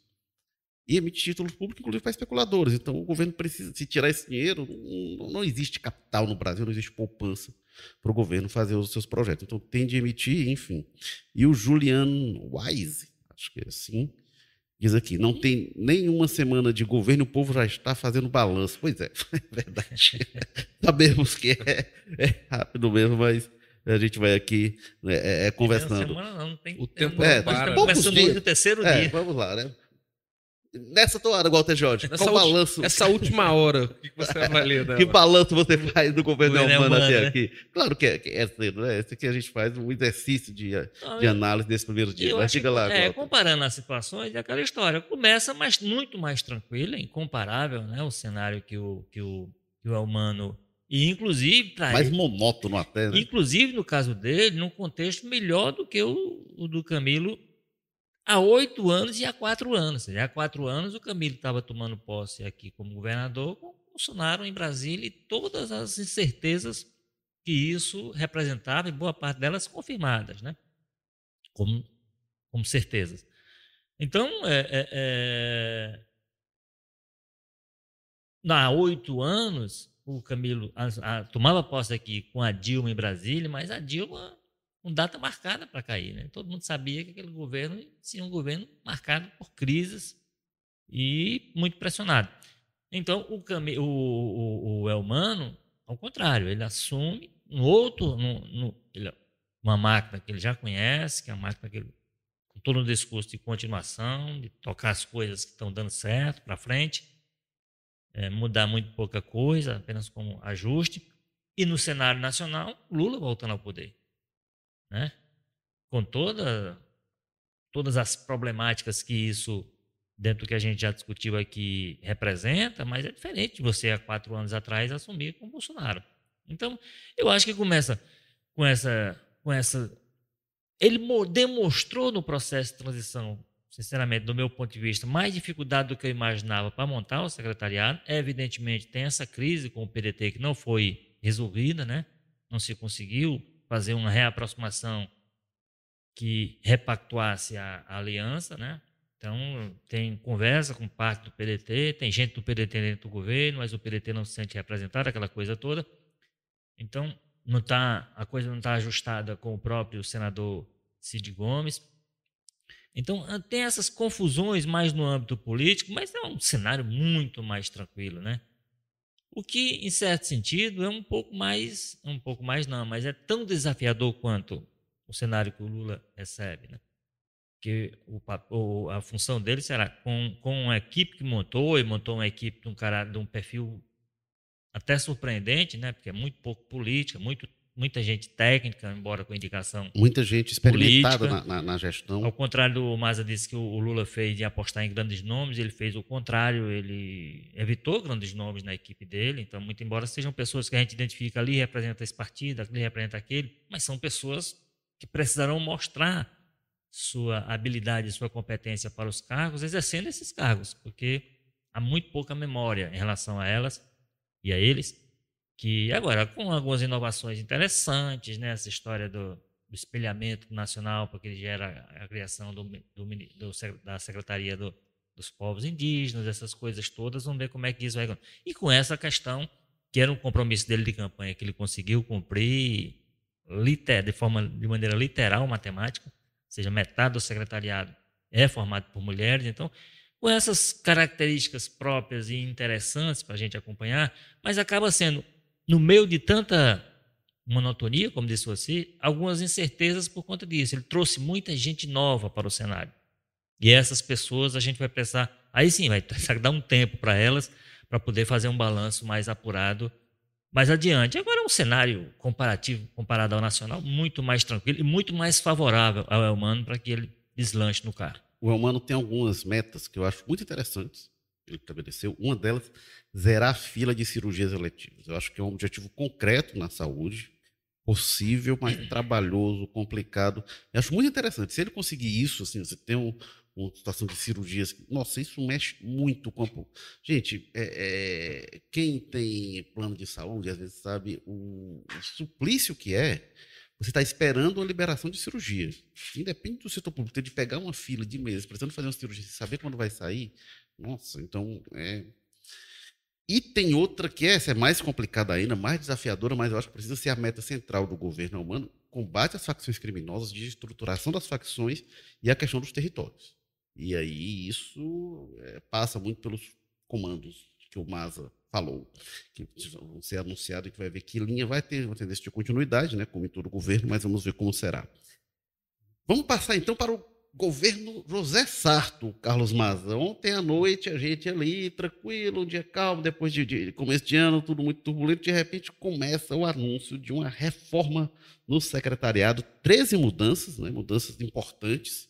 E emite títulos públicos, inclusive para especuladores. Então, o governo precisa, se tirar esse dinheiro, não, não existe capital no Brasil, não existe poupança para o governo fazer os seus projetos. Então, tem de emitir, enfim. E o Julian Wise, acho que é assim, diz aqui: não tem nenhuma semana de governo, o povo já está fazendo balanço. Pois é, <laughs> é verdade. <laughs> Sabemos que é, é rápido mesmo, mas a gente vai aqui né, é, é, conversando. Semana não, não tem, O tempo não, é, para. Poucos começando dias. hoje o terceiro É, dia. vamos lá, né? Nessa toada, Walter Jorge, Essa qual balanço, Essa última hora, o que você avalia dela? que balanço você faz do governo humano Elmano, até né? aqui? Claro que é, é cedo, né? Esse aqui a gente faz um exercício de, Não, de análise desse primeiro dia. Mas diga lá, é, Walter. comparando as situações, é aquela história. Começa mas muito mais tranquila, incomparável, né? O cenário que o, que o, que o Elmano. E inclusive, para Mais monótono até, né? Inclusive, no caso dele, num contexto melhor do que o, o do Camilo há oito anos e há quatro anos. Seja, há quatro anos o Camilo estava tomando posse aqui como governador, com Bolsonaro em Brasília e todas as incertezas que isso representava, e boa parte delas confirmadas, né? como, como certezas. Então, é, é, é... há oito anos, o Camilo a- a- tomava posse aqui com a Dilma em Brasília, mas a Dilma com data marcada para cair. Né? Todo mundo sabia que aquele governo seria um governo marcado por crises e muito pressionado. Então, o, Cami- o, o, o Elmano, ao contrário, ele assume um outro, no, no- ele- uma máquina que ele já conhece, que é uma máquina que ele, com todo um discurso de continuação, de tocar as coisas que estão dando certo para frente, é, mudar muito pouca coisa, apenas como ajuste. E no cenário nacional, Lula voltando ao poder. Né? Com toda, todas as problemáticas que isso, dentro do que a gente já discutiu aqui, representa, mas é diferente de você, há quatro anos atrás, assumir com Bolsonaro. Então, eu acho que começa com essa. Com essa ele mo- demonstrou no processo de transição, sinceramente, do meu ponto de vista, mais dificuldade do que eu imaginava para montar o secretariado. Evidentemente, tem essa crise com o PDT que não foi resolvida, né? não se conseguiu fazer uma reaproximação que repactuasse a, a aliança, né? Então, tem conversa com parte do PDT, tem gente do PDT dentro do governo, mas o PDT não se sente representado, aquela coisa toda. Então, não tá, a coisa não está ajustada com o próprio senador Cid Gomes. Então, ah, tem essas confusões mais no âmbito político, mas é um cenário muito mais tranquilo, né? O que, em certo sentido, é um pouco mais, um pouco mais não, mas é tão desafiador quanto o cenário que o Lula recebe, né? Que o, a função dele será com, com uma equipe que montou, e montou uma equipe de um cara de um perfil até surpreendente, né? Porque é muito pouco política, muito, muita gente técnica, embora com indicação Muita gente experimentada na, na, na gestão. ao contrário do Maza disse que o o Lula fez de apostar em grandes nomes, ele fez o contrário, ele evitou grandes nomes na equipe dele. Então, muito embora sejam pessoas que a gente identifica ali, representa esse partido, ali representa aquele, mas são pessoas que precisarão mostrar sua habilidade, sua competência para os cargos, exercendo esses cargos, porque há muito pouca memória em relação a elas e a eles, que agora, com algumas inovações interessantes, né, essa história do, do espelhamento nacional, porque ele gera a criação do, do do da Secretaria do, dos povos indígenas, essas coisas todas, vamos ver como é que isso vai. E com essa questão, que era um compromisso dele de campanha, que ele conseguiu cumprir liter, de, forma, de maneira literal, matemática, ou seja, metade do secretariado é formado por mulheres, então, com essas características próprias e interessantes para a gente acompanhar, mas acaba sendo, no meio de tanta monotonia, como disse você, algumas incertezas por conta disso. Ele trouxe muita gente nova para o cenário. E essas pessoas a gente vai precisar, aí sim, vai <laughs> dar um tempo para elas, para poder fazer um balanço mais apurado mais adiante. Agora é um cenário comparativo, comparado ao nacional, muito mais tranquilo e muito mais favorável ao Elmano para que ele deslanche no carro. O Elmano tem algumas metas que eu acho muito interessantes. Ele estabeleceu. Uma delas, zerar a fila de cirurgias eletivas. Eu acho que é um objetivo concreto na saúde, possível, mas trabalhoso, complicado. Eu acho muito interessante. Se ele conseguir isso, assim, você tem um, uma situação de cirurgias. Nossa, isso mexe muito com a... Gente, é, é, quem tem plano de saúde, às vezes sabe o, o suplício que é você está esperando uma liberação de cirurgia. Independe do setor público, ter de pegar uma fila de meses, precisando fazer uma cirurgia, saber quando vai sair. Nossa, então é. E tem outra que essa é mais complicada ainda, mais desafiadora, mas eu acho que precisa ser a meta central do governo humano: combate às facções criminosas, de estruturação das facções e a questão dos territórios. E aí isso é, passa muito pelos comandos que o Maza falou, que vão ser anunciados e que vai ver que linha vai ter uma tendência de continuidade, né, como em todo governo, mas vamos ver como será. Vamos passar então para o governo José Sarto, Carlos Maza. Ontem à noite a gente ali, tranquilo, um dia calmo, depois de, de começo de ano, tudo muito turbulento, de repente começa o anúncio de uma reforma no secretariado, 13 mudanças, né, mudanças importantes,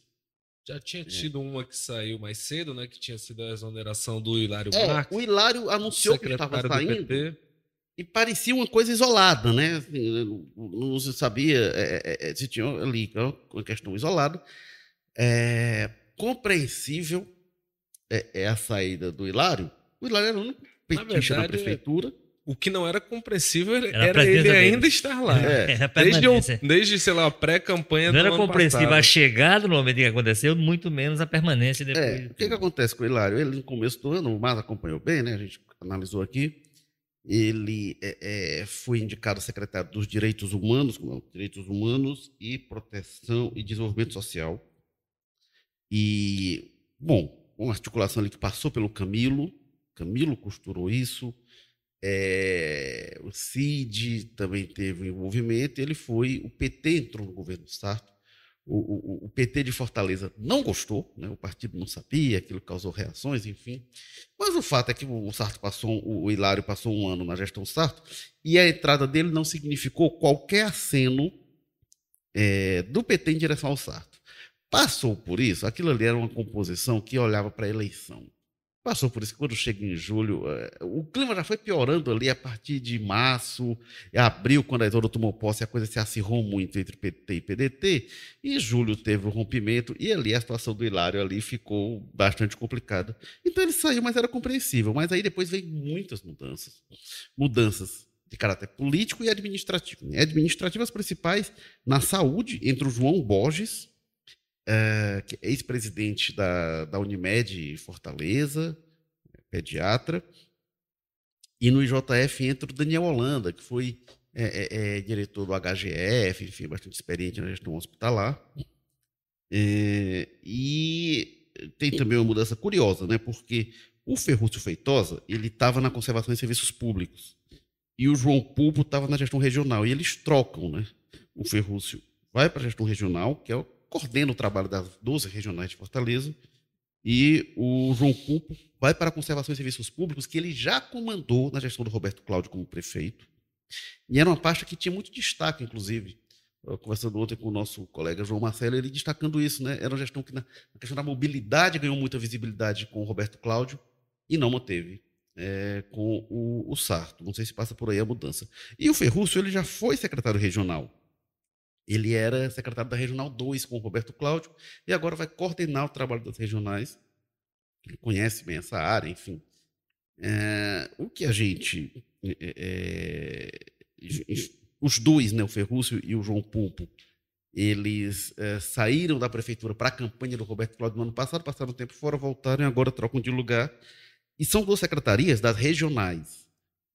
já tinha é. tido uma que saiu mais cedo, né? Que tinha sido a exoneração do Hilário é, Marques. O Hilário anunciou que estava saindo. E parecia uma coisa isolada, né? Assim, não se sabia é, é, é se tinha ali uma questão isolada. É, compreensível é, é, a saída do Hilário. O Hilário era o único petista na prefeitura. O que não era compreensível era, era ele ainda estar lá. É. Desde, desde, sei lá, a pré-campanha do Não era compreensível passado. a chegada no momento que aconteceu, muito menos a permanência depois. É, o que, que acontece com o Hilário? Ele, no começo do ano, o Mas acompanhou bem, né? A gente analisou aqui. Ele é, é, foi indicado secretário dos Direitos Humanos, Direitos Humanos e Proteção e Desenvolvimento Social. E, bom, uma articulação ali que passou pelo Camilo. Camilo costurou isso é, o CID também teve um envolvimento, ele foi, o PT entrou no governo do Sarto, o, o, o, PT de Fortaleza não gostou, né? o partido não sabia, aquilo causou reações, enfim. Mas o fato é que o Sarto passou, o Hilário passou um ano na gestão Sarto, e a entrada dele não significou qualquer aceno é, do PT em direção ao Sarto. Passou por isso, aquilo ali era uma composição que olhava para a eleição. Passou por isso quando chega em julho, eh, o clima já foi piorando ali a partir de março, abril, quando a Isolda tomou posse, a coisa se acirrou muito entre PT e PDT, e julho teve o rompimento, e ali a situação do Hilário ali ficou bastante complicada. Então ele saiu, mas era compreensível. Mas aí depois veio muitas mudanças. Mudanças de caráter político e administrativo. Administrativas principais na saúde, entre o João Borges, é, ex-presidente da, da Unimed Fortaleza, pediatra, e no IJF entra o Daniel Holanda, que foi é, é, é diretor do HGF, enfim, bastante experiente na gestão hospitalar. É, e tem também uma mudança curiosa, né? porque o Ferrúcio Feitosa ele estava na conservação de serviços públicos e o João Pulpo estava na gestão regional, e eles trocam. Né? O Ferrúcio vai para a gestão regional, que é o coordena o trabalho das 12 regionais de Fortaleza, e o João Pulpo vai para a Conservação e Serviços Públicos, que ele já comandou na gestão do Roberto Cláudio como prefeito. E era uma pasta que tinha muito destaque, inclusive. Conversando ontem com o nosso colega João Marcelo, ele destacando isso, né? Era uma gestão que, na questão da mobilidade, ganhou muita visibilidade com o Roberto Cláudio e não manteve é, com o, o Sarto. Não sei se passa por aí a mudança. E o Ferrúcio, ele já foi secretário regional ele era secretário da Regional 2 com o Roberto Cláudio e agora vai coordenar o trabalho das regionais. Ele conhece bem essa área, enfim. É, o que a gente. É, os dois, né, o Ferrúcio e o João Pulpo, Eles é, saíram da prefeitura para a campanha do Roberto Cláudio no ano passado, passaram um tempo fora, voltaram e agora trocam de lugar. E são duas secretarias das regionais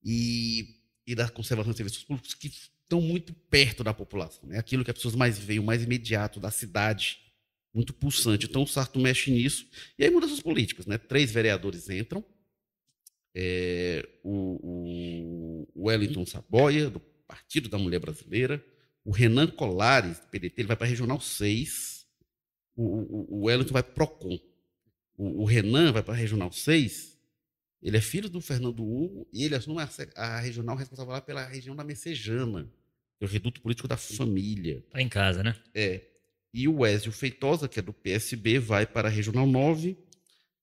e, e da conservação de serviços públicos que estão muito perto da população. É aquilo que as pessoas mais veem, o mais imediato da cidade, muito pulsante. Então o Sarto mexe nisso. E aí mudanças políticas. Né? Três vereadores entram. É, o, o Wellington Saboia, do Partido da Mulher Brasileira, o Renan Colares, do PDT, ele vai para a Regional 6, o, o, o Wellington vai para o PROCON. O, Renan vai para a Regional 6, ele é filho do Fernando Hugo e ele assume a, regional responsável lá pela região da Messejana, é o reduto político da família. Está em casa, né? É. E o Wésio Feitosa, que é do PSB, vai para a Regional 9.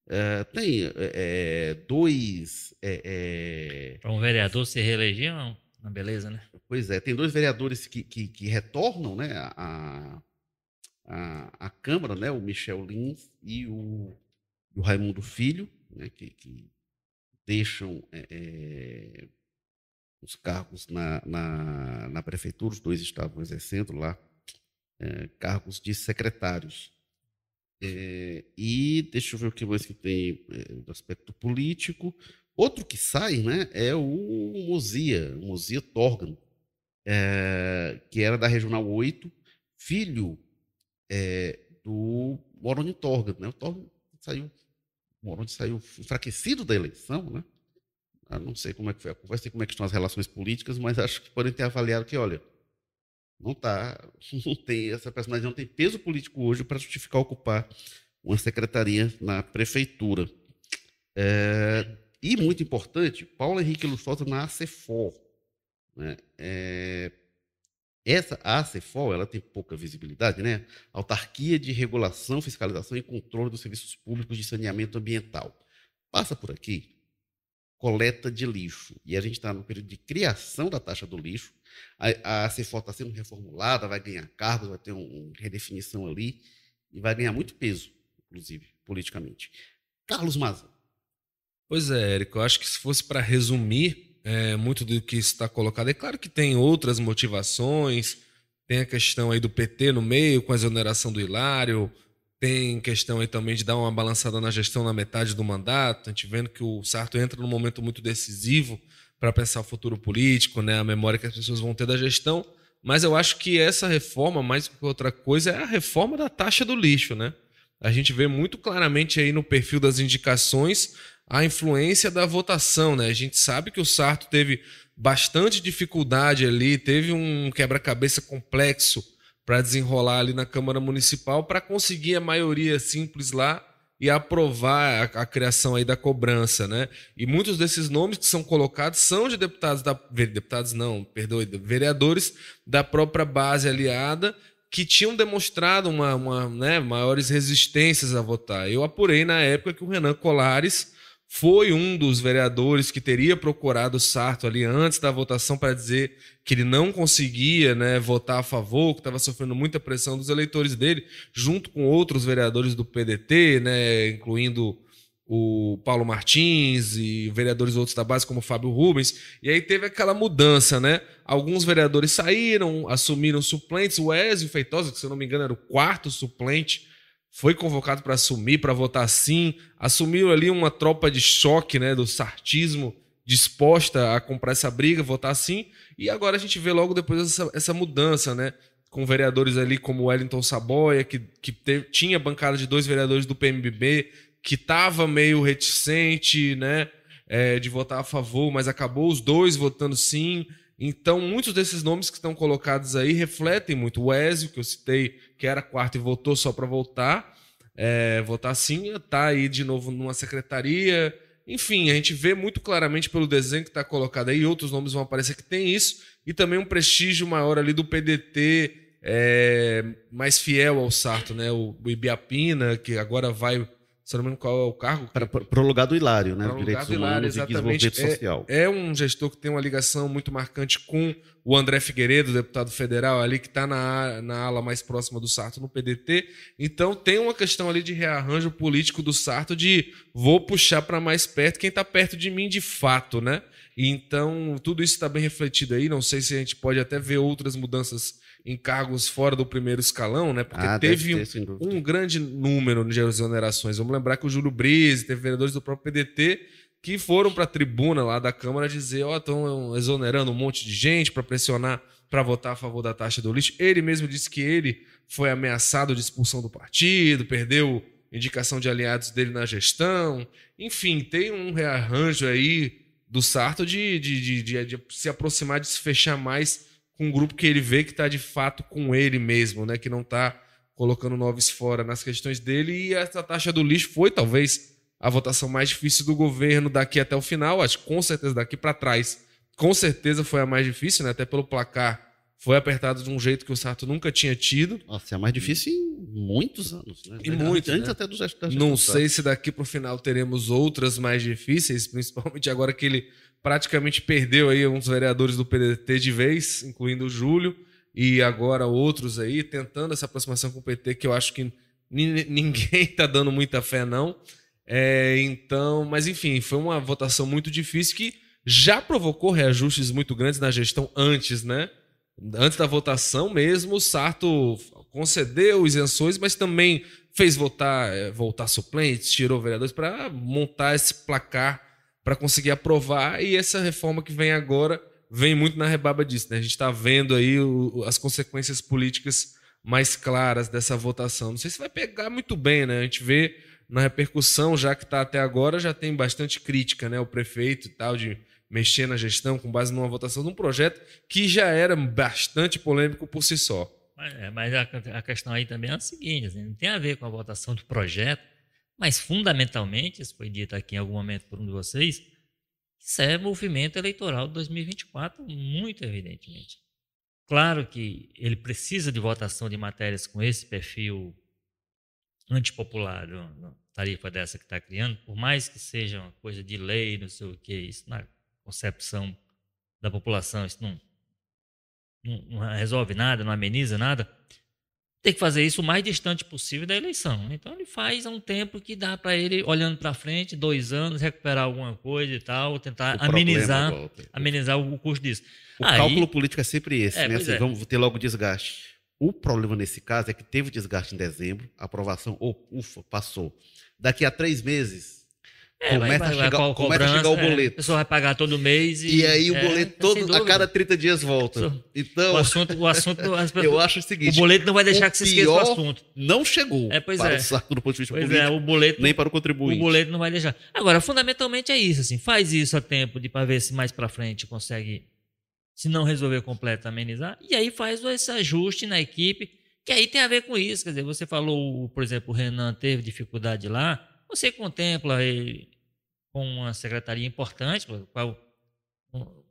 É, tem é, é dois. É, para um vereador se reeleger, é uma beleza, né? Pois é, tem dois vereadores que, que, que retornam né, a, a, a, Câmara, né, o Michel Lins e o, o Raimundo Filho, né, que, que deixam é, os cargos na, na, na, prefeitura, os dois estavam exercendo lá é, cargos de secretários. É, e deixa eu ver o que mais que tem do aspecto político. Outro que sai né, é o Mozia, o Mozia Torgan, que era da Regional 8, filho do Moroni Torgan. Né? O Torgan saiu Moroni saiu enfraquecido da eleição, né? Eu não sei como é que foi a conversa, como é que estão as relações políticas, mas acho que podem ter avaliado que, olha, não tá, <laughs> não tem essa personagem não tem peso político hoje para justificar ocupar uma secretaria na prefeitura. É, e muito importante, Paulo Henrique Lustosa na ACEFOR. Né? É, essa a ela tem pouca visibilidade, né? Autarquia de Regulação, Fiscalização e Controle dos Serviços Públicos de Saneamento Ambiental. Passa por aqui, coleta de lixo. E a gente está no período de criação da taxa do lixo. A, a está sendo reformulada, vai ganhar cargos, vai ter uma um redefinição ali e vai ganhar muito peso, inclusive, politicamente. Carlos Maza. Pois é, Érico, eu acho que se fosse para resumir é, muito do que está colocado. É claro que tem outras motivações, tem a questão aí do PT no meio, com a exoneração do Hilário, tem questão aí também de dar uma balançada na gestão na metade do mandato, a gente vendo que o Sarto entra num momento muito decisivo para pensar o futuro político, né, a memória que as pessoas vão ter da gestão, mas eu acho que essa reforma, mais que outra coisa, é a reforma da taxa do lixo, né? A gente vê muito claramente aí no perfil das indicações a influência da votação, né? A gente sabe que o Sarto teve bastante dificuldade ali, teve um quebra-cabeça complexo para desenrolar ali na Câmara Municipal para conseguir a maioria simples lá e aprovar a, a, criação aí da cobrança, né? E muitos desses nomes que são colocados são de deputados da deputados não, perdoe, vereadores da própria base aliada que tinham demonstrado uma, uma né, maiores resistências a votar. Eu apurei na época que o Renan Colares foi um dos vereadores que teria procurado o Sarto ali antes da votação para dizer que ele não conseguia né, votar a favor, que estava sofrendo muita pressão dos eleitores dele, junto com outros vereadores do PDT, né, incluindo o Paulo Martins e vereadores outros da base, como o Fábio Rubens. E aí teve aquela mudança, né? Alguns vereadores saíram, assumiram suplentes. O Ezio Feitosa, que se eu não me engano era o quarto suplente, foi convocado para assumir, para votar sim, assumiu ali uma tropa de choque né, do sartismo disposta a comprar essa briga, votar sim, e agora a gente vê logo depois essa, essa mudança, né? Com vereadores ali como Wellington Saboia, que, que te, tinha bancada de dois vereadores do PMBB, que estava meio reticente, né? É, de votar a favor, mas acabou os dois votando sim. Então, muitos desses nomes que estão colocados aí refletem muito. O Ezio, que eu citei, que era quarto e votou só para voltar, é, votar sim, está aí de novo numa secretaria. Enfim, a gente vê muito claramente pelo desenho que está colocado aí, outros nomes vão aparecer que tem isso, e também um prestígio maior ali do PDT é, mais fiel ao Sarto, né? O, o Ibiapina, que agora vai se não me engano, qual é o cargo? Para o lugar do Hilário, né? Direitos Hilário, Humanos exatamente. e Desenvolvimento é, Social. É um gestor que tem uma ligação muito marcante com o André Figueiredo, deputado federal, ali que está na, na ala mais próxima do Sarto no PDT. Então tem uma questão ali de rearranjo político do Sarto de vou puxar para mais perto quem está perto de mim de fato, né? Então tudo isso está bem refletido aí. Não sei se a gente pode até ver outras mudanças em cargos fora do primeiro escalão, né? Porque Ah, teve um, ter, dúvida. um grande número de exonerações. Vamos lembrar que o Júlio Brise, teve vereadores do próprio PDT que foram para a tribuna lá da Câmara dizer: ó, estão exonerando um monte de gente para pressionar para votar a favor da taxa do lixo. Ele mesmo disse que ele foi ameaçado de expulsão do partido, perdeu indicação de aliados dele na gestão. Enfim, tem um rearranjo aí do Sarto de, de, de, de- de se aproximar, de se fechar mais com um grupo que ele vê que está de fato com ele mesmo, né? Que não está colocando noves fora nas questões dele. E essa taxa do lixo foi talvez a votação mais difícil do governo daqui até o final. Acho com certeza daqui para trás, com certeza foi a mais difícil, né? Até pelo placar foi apertado de um jeito que o Sarto nunca tinha tido. Nossa, é a mais difícil muitos anos, né? Em muitos, Antes né? até do gest- da Não gestão sei se daqui para o final teremos outras mais difíceis, principalmente agora que ele praticamente perdeu aí uns vereadores do PDT de vez, incluindo o Júlio, e agora outros aí, tentando essa aproximação com o PT, que eu acho que ni- ninguém está <laughs> dando muita fé, não. É, então, mas enfim, foi uma votação muito difícil que já provocou reajustes muito grandes na gestão antes, né? Antes da votação mesmo, o Sarto concedeu isenções, mas também fez votar, eh, voltar suplentes, tirou vereadores para montar esse placar para conseguir aprovar. E essa reforma que vem agora vem muito na rebaba disso. Né? A gente está vendo aí o- as consequências políticas mais claras dessa votação. Não sei se vai pegar muito bem, né? A gente vê na repercussão, já que está até agora, já tem bastante crítica, né? O prefeito e tal, de mexer na gestão com base numa votação de um projeto que já era bastante polêmico por si só. Mas, é, mas a, a questão aí também é a seguinte: assim, não tem a ver com a votação do projeto, mas fundamentalmente, isso foi dito aqui em algum momento por um de vocês, isso é movimento eleitoral de 2024, muito evidentemente. Claro que ele precisa de votação de matérias com esse perfil antipopular, tarifa dessa que está criando, por mais que seja uma coisa de lei, não sei o que, isso na concepção da população, isso não, não, resolve nada, não ameniza nada, tem que fazer isso o mais distante possível da eleição. Então ele faz um tempo que dá para ele, olhando para frente, dois anos, recuperar alguma coisa e tal, tentar O amenizar, amenizar o, custo disso. O Aí- cálculo político é sempre esse, É, né? Assim, é. Vamos ter logo desgaste. O problema nesse caso é que teve desgaste em dezembro, a aprovação, oh, ufa, passou. Daqui a três meses, É, Começa a chegar- co- começa a chegar o é, boleto. a pessoa vai pagar todo mês e. e, aí o é, boleto sem todo, a cada 30 dias volta. Então, O assunto, o assunto <laughs> eu acho o o seguinte, boleto não vai deixar o que se esqueça o assunto. não chegou É, pois para é. o saco do ponto de vista Pois político, é, o boleto, nem para o o contribuinte. boleto não vai deixar. Agora, fundamentalmente é isso, assim, faz isso a tempo de para ver se mais para frente consegue, se não resolver completo, amenizar, e aí faz esse ajuste na equipe, que aí tem a ver com isso, quer dizer, você falou, por exemplo, o Renan teve dificuldade lá, você contempla ele com uma secretaria importante, qual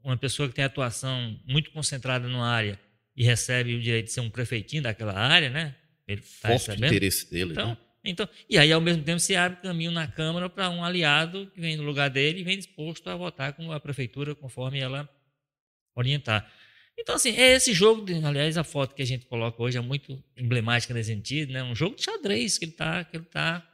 uma pessoa que tem atuação muito concentrada numa área e recebe o direito de ser um prefeitinho daquela área, né? Ele tá Forte recebendo. interesse dele. Então, né? então, e aí, ao mesmo tempo, se abre caminho na Câmara para um aliado que vem no lugar dele e vem disposto a votar com a prefeitura conforme ela orientar. Então, assim, é esse jogo, de, aliás, a foto que a gente coloca hoje é muito emblemática nesse sentido, né? Um jogo de xadrez que ele está que ele tá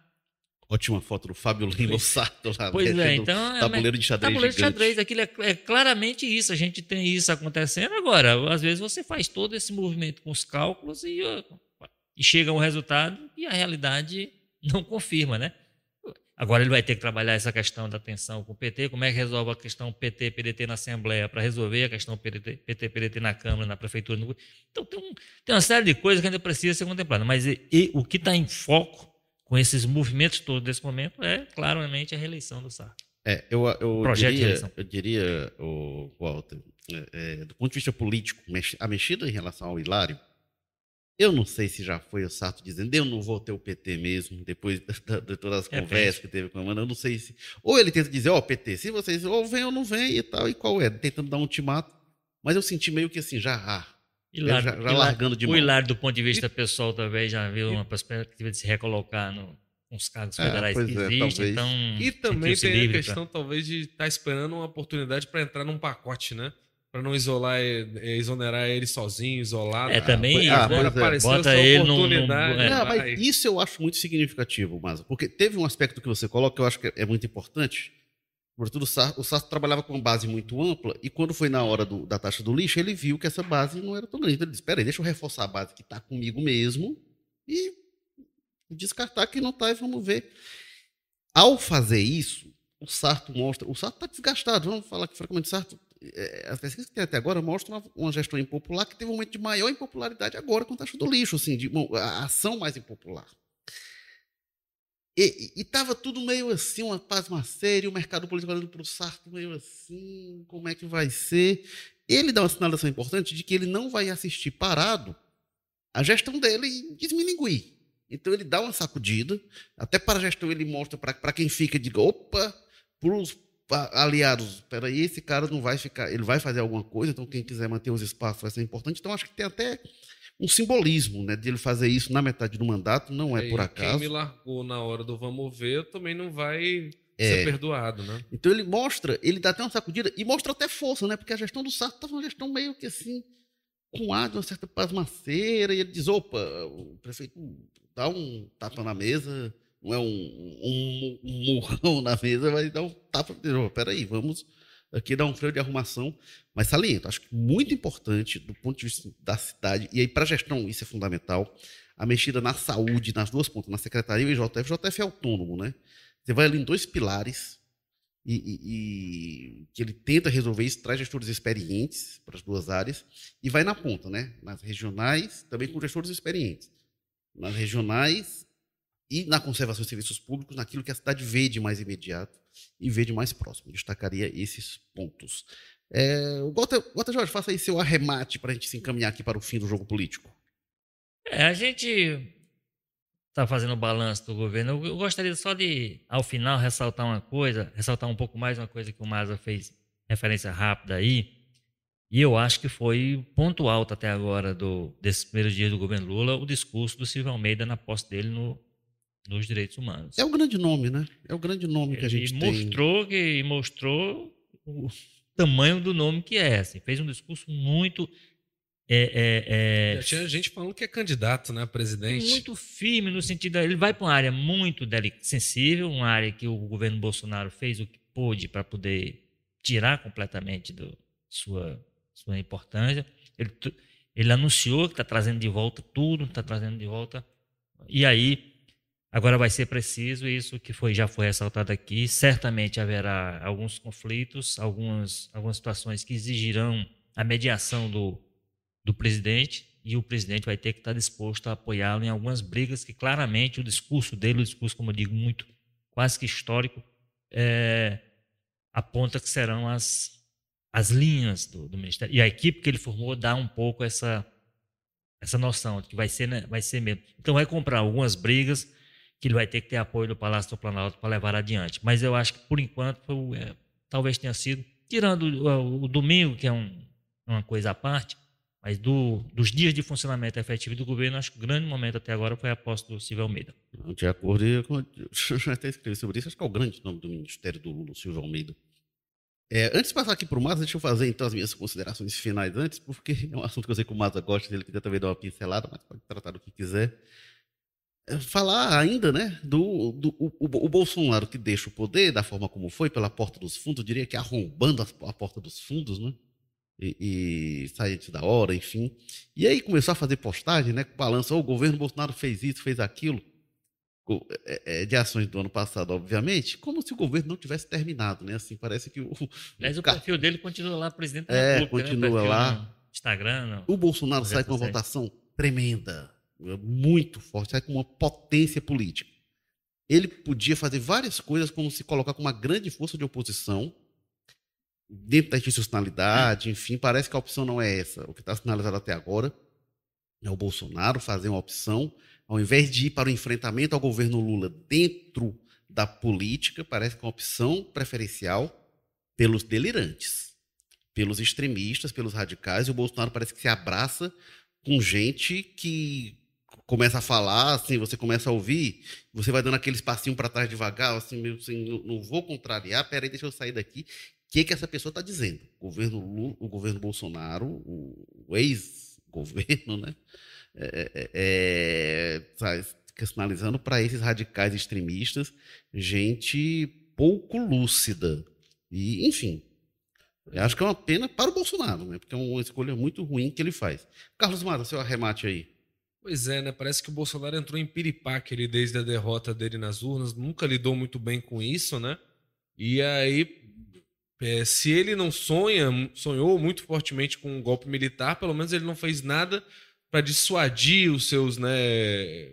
Ótima foto do Fábio Lima Sato lá. Pois é, então é tabuleiro de xadrez tabuleiro de gigante. xadrez, aquilo é, é claramente isso. A gente tem isso acontecendo agora. Às vezes você faz todo esse movimento com os cálculos e, e chega um resultado e a realidade não confirma, né? Agora ele vai ter que trabalhar essa questão da tensão com o PT, como é que resolve a questão PT-PDT na Assembleia para resolver a questão PT-PDT na Câmara, na Prefeitura. No... Então tem, um, tem, uma série de coisas que ainda precisa ser contemplada. Mas e, e, o que está em foco com esses movimentos todos desse momento é claramente a reeleição do Sarto. É, eu, eu Projeto de diria, eu diria o Walter, é, é, do ponto de vista político, a mexida em relação ao Hilário, eu não sei se já foi o Sarto dizendo, eu não vou ter o PT mesmo, depois <laughs> de, todas as Repente. conversas que teve com a Amanda, eu não sei se. Ou ele tenta dizer, ó, PT, se vocês ou vem ou não vem e tal, e qual é? Tentando dar um ultimato. Mas eu senti meio que assim, já, ah, Hilário, já- já largando de o. Hilário, do ponto de vista pessoal, talvez já viu uma perspectiva de se recolocar no, nos cargos É, federais pois que é, existem. talvez. então, E também tem a livre pra- questão, talvez, de estar esperando uma oportunidade para entrar num pacote, né? Para não isolar, exonerar ele sozinho, isolado. É, também pois- isso, ah, né? Agora é. apareceu Bota essa ele num- num- oportunidade. é. Não, mas isso eu acho muito significativo, Maza, porque teve um aspecto que você coloca que eu acho que é muito importante, Sobretudo, o Sarto, trabalhava com uma base muito ampla e quando foi na hora do- da taxa do lixo, ele viu que essa base não era tão grande. Então ele disse, peraí, deixa eu reforçar a base que está comigo mesmo e descartar que não está e vamos ver. Ao fazer isso, o Sarto mostra... O Sarto está desgastado, vamos falar que francamente o Sarto... é, as pesquisas que tem até agora mostram uma, uma gestão impopular que teve um momento de maior impopularidade agora com a taxa do lixo, assim, de a ação mais impopular. E estava tudo meio assim, uma pasmaceira, e o mercado político olhando para o Sarto meio assim, como é que vai ser? Ele dá uma sinalização importante de que ele não vai assistir parado a gestão dele e desmilinguir. Então ele dá uma sacudida, até para a gestão ele mostra para quem fica, diga, opa, para os aliados, espera aí, esse cara não vai ficar, ele vai fazer alguma coisa, então quem quiser manter os espaços vai ser importante. Então acho que tem até um simbolismo, né, de ele fazer isso na metade do mandato, não é E por Quem acaso. me largou na hora do vamos ver também não vai É. ser perdoado, né? Então ele mostra, ele dá até uma sacudida e mostra até força, né? Porque a gestão do Sarto estava uma gestão meio que assim, com ar de uma certa pasmaceira, e ele diz, opa, o prefeito dá um tapa na mesa, não é um, um, um murrão na mesa, mas dá um tapa, diz, "Ô, peraí, vamos aqui dar um freio de arrumação, mas saliento, acho que muito importante do ponto de vista da cidade, e aí para a gestão isso é fundamental, a mexida na saúde, nas duas pontas, na secretaria e JF, JF é autônomo, né? Você vai ali em dois pilares, e, e- e que ele tenta resolver isso, traz gestores experientes para as duas áreas e vai na ponta, né? Nas regionais, também com gestores experientes. Nas regionais e na conservação de serviços públicos, naquilo que a cidade vê de mais imediato e vê de mais próximo. Destacaria esses pontos. É, o Gota, Gota Jorge, faça aí seu arremate para a gente se encaminhar aqui para o fim do jogo político. É, a gente está fazendo o balanço do governo. Eu gostaria só de, ao final, ressaltar uma coisa, ressaltar um pouco mais uma coisa que o Maza fez referência rápida aí. E eu acho que foi ponto alto até agora do, desses primeiros dias do governo Lula o discurso do Silvio Almeida na posse dele no, nos direitos humanos. É o grande nome, né? É o grande nome que a gente Ele tem. mostrou que mostrou o tamanho do nome que é. Assim, fez um discurso muito é, é, é, Já tinha gente falando que é candidato, né, a presidente. muito firme no sentido, ele vai para uma área muito sensível, uma área que o governo Bolsonaro fez o que pôde para poder tirar completamente do sua sua importância. Ele, ele anunciou que está trazendo de volta tudo, está trazendo de volta. E aí agora vai ser preciso isso que foi já foi ressaltado aqui. Certamente haverá alguns conflitos, algumas algumas situações que exigirão a mediação do do presidente e o presidente vai ter que estar disposto a apoiá-lo em algumas brigas que claramente o discurso dele, o discurso, como eu digo, muito quase que histórico, é, aponta que serão as, as linhas do, do ministério. E a equipe que ele formou dá um pouco essa, essa noção de que vai ser, né, vai ser mesmo. Então vai comprar algumas brigas que ele vai ter que ter apoio do Palácio do Planalto para levar adiante. Mas eu acho que, por enquanto, foi é, talvez tenha sido, tirando o, o domingo, que é um- uma coisa à parte, mas do- dos dias de funcionamento efetivo do governo, acho que o grande momento até agora foi a posse do Silvio Almeida. De acordo. <laughs> Eu já até escrevi sobre isso, acho que é o grande nome do Ministério do Lula, Silvio Almeida. É, antes de passar aqui para o Maza, deixa eu fazer então as minhas considerações finais antes, porque é um assunto que eu sei que o Maza gosta, ele quiser também dar uma pincelada, mas pode tratar do que quiser. Falar ainda, né, do, do o, o- Bolsonaro que deixa o poder da forma como foi, pela porta dos fundos, eu diria que arrombando as- a porta dos fundos, né? E, e antes da hora, enfim. E aí começou a fazer postagem, né? Com balança, "Ô, o governo Bolsonaro fez isso, fez aquilo é, é, de ações do ano passado, obviamente, como se o governo não tivesse terminado, né? Assim, parece que o, Aliás, o perfil dele continua lá, presidente da É, República. né? continua Perfil lá. Instagram. no- o Bolsonaro sai com uma votação tremenda, muito forte, sai com uma potência política. Ele podia fazer várias coisas, como se colocar com uma grande força de oposição, dentro da institucionalidade, enfim, parece que a opção não é essa. O que está sinalizado até agora é o Bolsonaro fazer uma opção, ao invés de ir para o enfrentamento ao governo Lula dentro da política, parece que é uma opção preferencial pelos delirantes, pelos extremistas, pelos radicais, e o Bolsonaro parece que se abraça com gente que começa a falar, assim, você começa a ouvir, você vai dando aquele espacinho para trás devagar, assim, meio assim, não, não vou contrariar, peraí, deixa eu sair daqui. O que, que essa pessoa está dizendo? O governo, o governo Bolsonaro, o, ex-governo, <laughs> né? É, é, é, tá sinalizando para esses radicais extremistas gente pouco lúcida. E, enfim, acho que é uma pena para o Bolsonaro, né? Porque é uma escolha muito ruim que ele faz. Carlos Mata, seu arremate aí. Pois é, né? Parece que o Bolsonaro entrou em piripaque ele desde a derrota dele nas urnas, nunca lidou muito bem com isso, né? E aí, é, se ele não sonha, sonhou muito fortemente com um golpe militar, pelo menos ele não fez nada para dissuadir os seus né,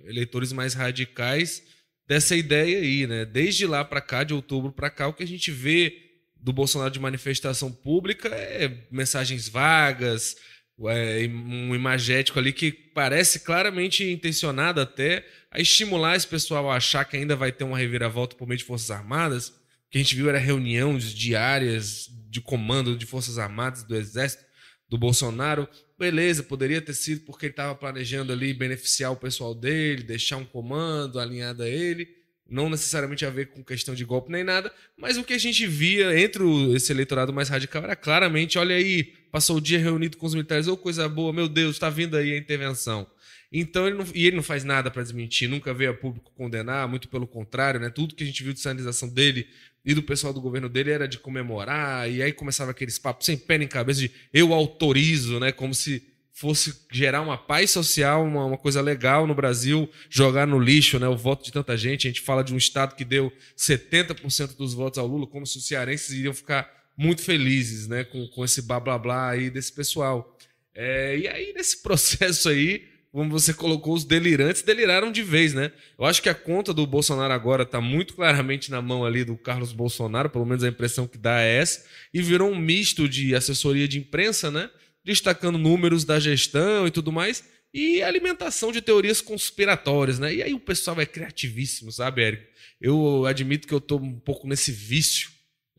eleitores mais radicais dessa ideia aí, né? Desde lá para cá, de outubro para cá, o que a gente vê do Bolsonaro de manifestação pública é mensagens vagas, um imagético ali que parece claramente intencionado até a estimular esse pessoal a achar que ainda vai ter uma reviravolta por meio de Forças Armadas. O que a gente viu era reuniões diárias de comando de Forças Armadas, do Exército, do Bolsonaro. Beleza, poderia ter sido porque ele estava planejando ali beneficiar o pessoal dele, deixar um comando alinhado a ele não necessariamente a ver com questão de golpe nem nada, mas o que a gente via entre esse eleitorado mais radical era claramente, olha aí, passou o dia reunido com os militares, ô oh, coisa boa, meu Deus, está vindo aí a intervenção. Então ele não, e ele não faz nada para desmentir, nunca veio a público condenar, muito pelo contrário, né? Tudo que a gente viu de sinalização dele e do pessoal do governo dele era de comemorar, e aí começava aqueles papos sem pé nem cabeça de eu autorizo, né? Como se fosse gerar uma paz social, uma, uma, coisa legal no Brasil, jogar no lixo né, o voto de tanta gente. A gente fala de um estado que deu 70% dos votos ao Lula, como se os cearenses iriam ficar muito felizes né, com, com esse blá blá blá aí desse pessoal. É, e aí, nesse <laughs> processo aí, como você colocou, os delirantes deliraram de vez, né? Eu acho que a conta do Bolsonaro agora está muito claramente na mão ali do Carlos Bolsonaro, pelo menos a impressão que dá é essa, e virou um misto de assessoria de imprensa, né? destacando números da gestão e tudo mais, e alimentação de teorias conspiratórias, né? E aí o pessoal é criativíssimo, sabe, Érico? Eu admito que eu tô um pouco nesse vício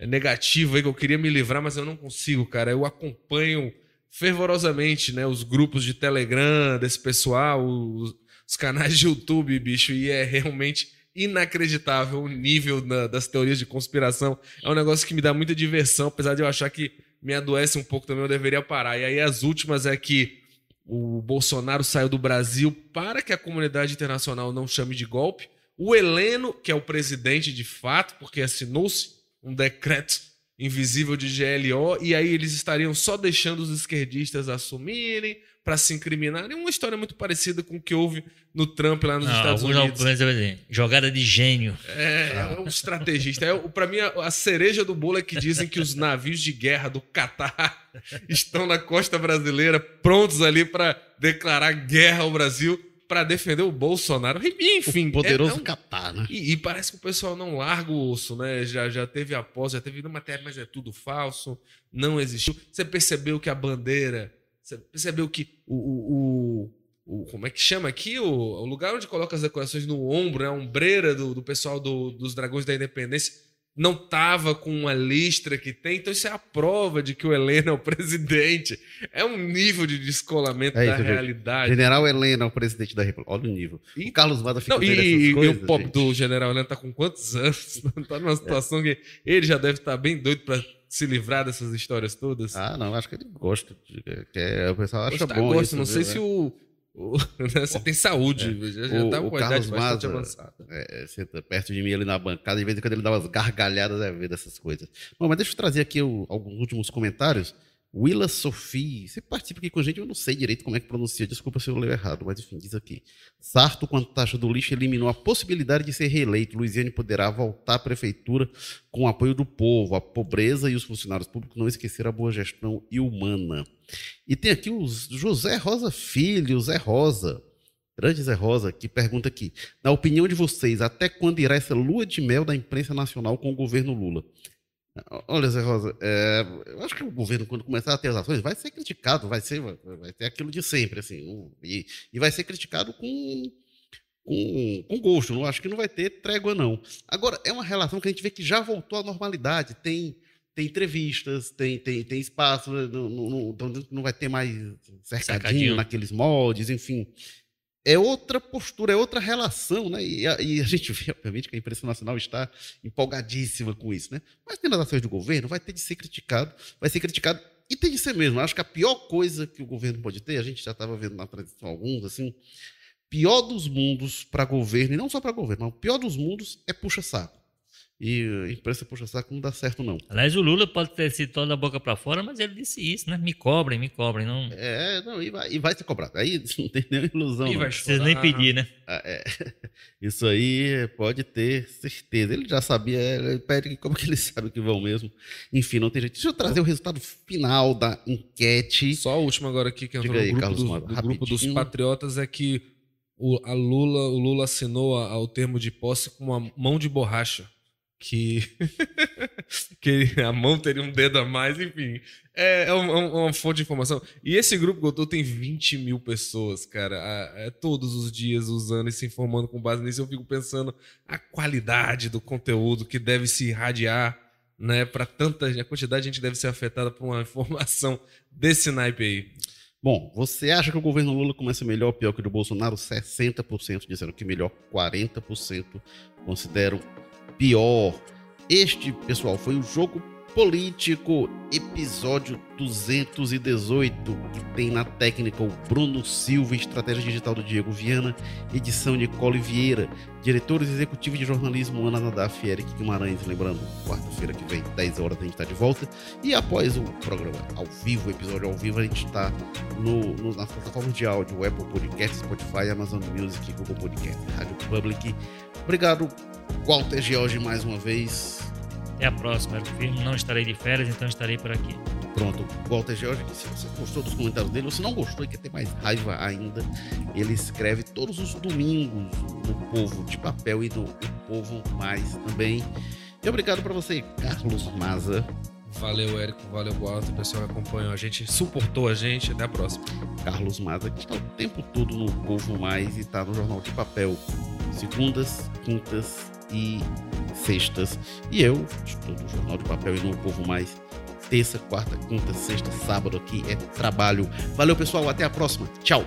negativo aí que eu queria me livrar, mas eu não consigo, cara. Eu acompanho fervorosamente, né, os grupos de Telegram desse pessoal, os, os canais de YouTube, bicho, e é realmente inacreditável o nível na, das teorias de conspiração. É um negócio que me dá muita diversão, apesar de eu achar que me adoece um pouco também, eu deveria parar. E aí as últimas é que o Bolsonaro saiu do Brasil para que a comunidade internacional não chame de golpe. O Heleno, que é o presidente de fato, porque assinou-se um decreto invisível de GLO, e aí eles estariam só deixando os esquerdistas assumirem para se incriminar. É uma história muito parecida com o que houve no Trump lá nos não, Estados Unidos. Não, jogada de gênio. É, é um estrategista. É, para mim, a, a, cereja do bolo é que dizem que os navios de guerra do Catar <laughs> estão na costa brasileira, prontos ali para declarar guerra ao Brasil para defender o Bolsonaro. Enfim, o poderoso é, é né? E, e, parece que o pessoal não larga o osso, né? Já, já teve após, já teve uma matéria, mas é tudo falso, não existiu. Você percebeu que a bandeira você percebeu que o, o, o, o como é que chama aqui? O, o, lugar onde coloca as decorações no ombro, né? a ombreira do, do pessoal do, dos Dragões da Independência, não tava com uma listra que tem. Então isso é a prova de que o Helena é o presidente. É um nível de descolamento é isso, da realidade. General Helena é o presidente da República. Olha o nível. E, o Carlos Vada fica não, e, coisas, e o pop gente. do General Helena tá com quantos anos? <laughs> tá numa situação é. que ele já deve estar tá bem doido para se livrar dessas histórias todas? Ah, não, acho que ele gosta. De, que é, o pessoal acha Gostar, bom. Gosta, isso, não sei se o. o <laughs> né, você tem saúde, é. já, já o, tá com a idade bastante avançada. É, senta perto de mim ali na bancada, de vez em quando ele dá umas gargalhadas, é ver dessas coisas. Bom, mas deixa eu trazer aqui o, alguns últimos comentários. Willa Sophie, você participa aqui com a gente, eu não sei direito como é que pronuncia, desculpa se eu leio errado, mas enfim, diz aqui. Sarto, com a taxa do lixo, eliminou a possibilidade de ser reeleito. Luiziane poderá voltar à prefeitura com o apoio do povo. A pobreza e os funcionários públicos não esqueceram a boa gestão e humana. E tem aqui o José Rosa Filho, Zé Rosa, grande Zé Rosa, que pergunta aqui: na opinião de vocês, até quando irá essa lua de mel da imprensa nacional com o governo Lula? Olha, Zé Rosa, é, eu acho que o governo, quando começar a ter as ações, vai ser criticado, vai ser, vai ter aquilo de sempre, assim, e, e, vai ser criticado com, com, com gosto. Não acho que não vai ter trégua, não. Agora, é uma relação que a gente vê que já voltou à normalidade. Tem, tem entrevistas, tem, tem, tem espaço, né, não, não, não vai ter mais cercadinho, cercadinho. naqueles moldes, enfim é outra postura, é outra relação, né? E a, e a, gente vê, obviamente, que a imprensa nacional está empolgadíssima com isso, né? Mas tem ações do governo, vai ter de ser criticado, vai ser criticado e tem de ser mesmo. Acho que a pior coisa que o governo pode ter, a gente já estava vendo na transição alguns, assim, pior dos mundos para governo, e não só para governo, mas o pior dos mundos é puxa-saco. E a imprensa puxa-saco não dá certo, não. Aliás, o Lula pode ter sido todo da boca para fora, mas ele disse isso, né? Me cobrem, me cobrem. Não É, não, e vai, e vai ser cobrado. Aí não tem nenhuma ilusão. E vai precisa nem chorar. pedir, né? Ah, é. <laughs> Isso aí pode ter certeza. Ele já sabia, ele pede que como que ele <laughs> sabe que vão mesmo. Enfim, não tem jeito. Deixa eu trazer o resultado final da enquete. Só a última agora aqui que entrou Diga aí, no grupo, Carlos do, do grupo dos patriotas é que o, a Lula, o Lula assinou a- ao termo de posse com uma mão de borracha. Que, <laughs> que a mão teria um dedo a mais, enfim. É, é uma, é uma fonte de informação. E esse grupo que eu tô tem 20 mil pessoas, cara. a- é todos os dias usando e se informando com base nisso. Eu fico pensando a qualidade do conteúdo que deve se irradiar, né? Para tanta a quantidade de gente deve ser afetada por uma <laughs> informação desse naipe aí. Bom, você acha que o governo Lula começa melhor ou pior que o do Bolsonaro? 60% disseram que melhor, 40% consideram pior. Este, pessoal, foi o Jogo Político, episódio 218, que tem na técnica o Bruno Silva, estratégia digital do Diego Viana, edição Nicole Vieira, diretores executivos de jornalismo Ana Nadaf e Eric Guimarães, lembrando, quarta-feira que vem, 10 horas, a gente está de volta. E após o programa ao vivo, o episódio ao vivo, a gente está no, no, nas plataformas de áudio, Apple Podcast, Spotify, Amazon Music, Google Podcast, Rádio Public. Obrigado, Walter George, mais uma vez. Até a próxima. Firme, não estarei de férias, então estarei por aqui. Pronto, Walter George, se você gostou dos comentários dele, ou se não gostou e quer ter mais raiva ainda, ele escreve todos os domingos no Povo de Papel e no O Povo Mais também. E obrigado para você, Carlos Maza. Valeu, Érico. Valeu, Walter. O pessoal que acompanhou a gente, suportou a gente. Até a próxima. Carlos Maza, que está o tempo todo no Povo Mais e está no Jornal de Papel, segundas, quintas e sextas. E eu estou no Jornal de Papel e no Povo Mais, terça, quarta, quinta, sexta, sábado aqui é trabalho. Valeu, pessoal, até a próxima. Tchau.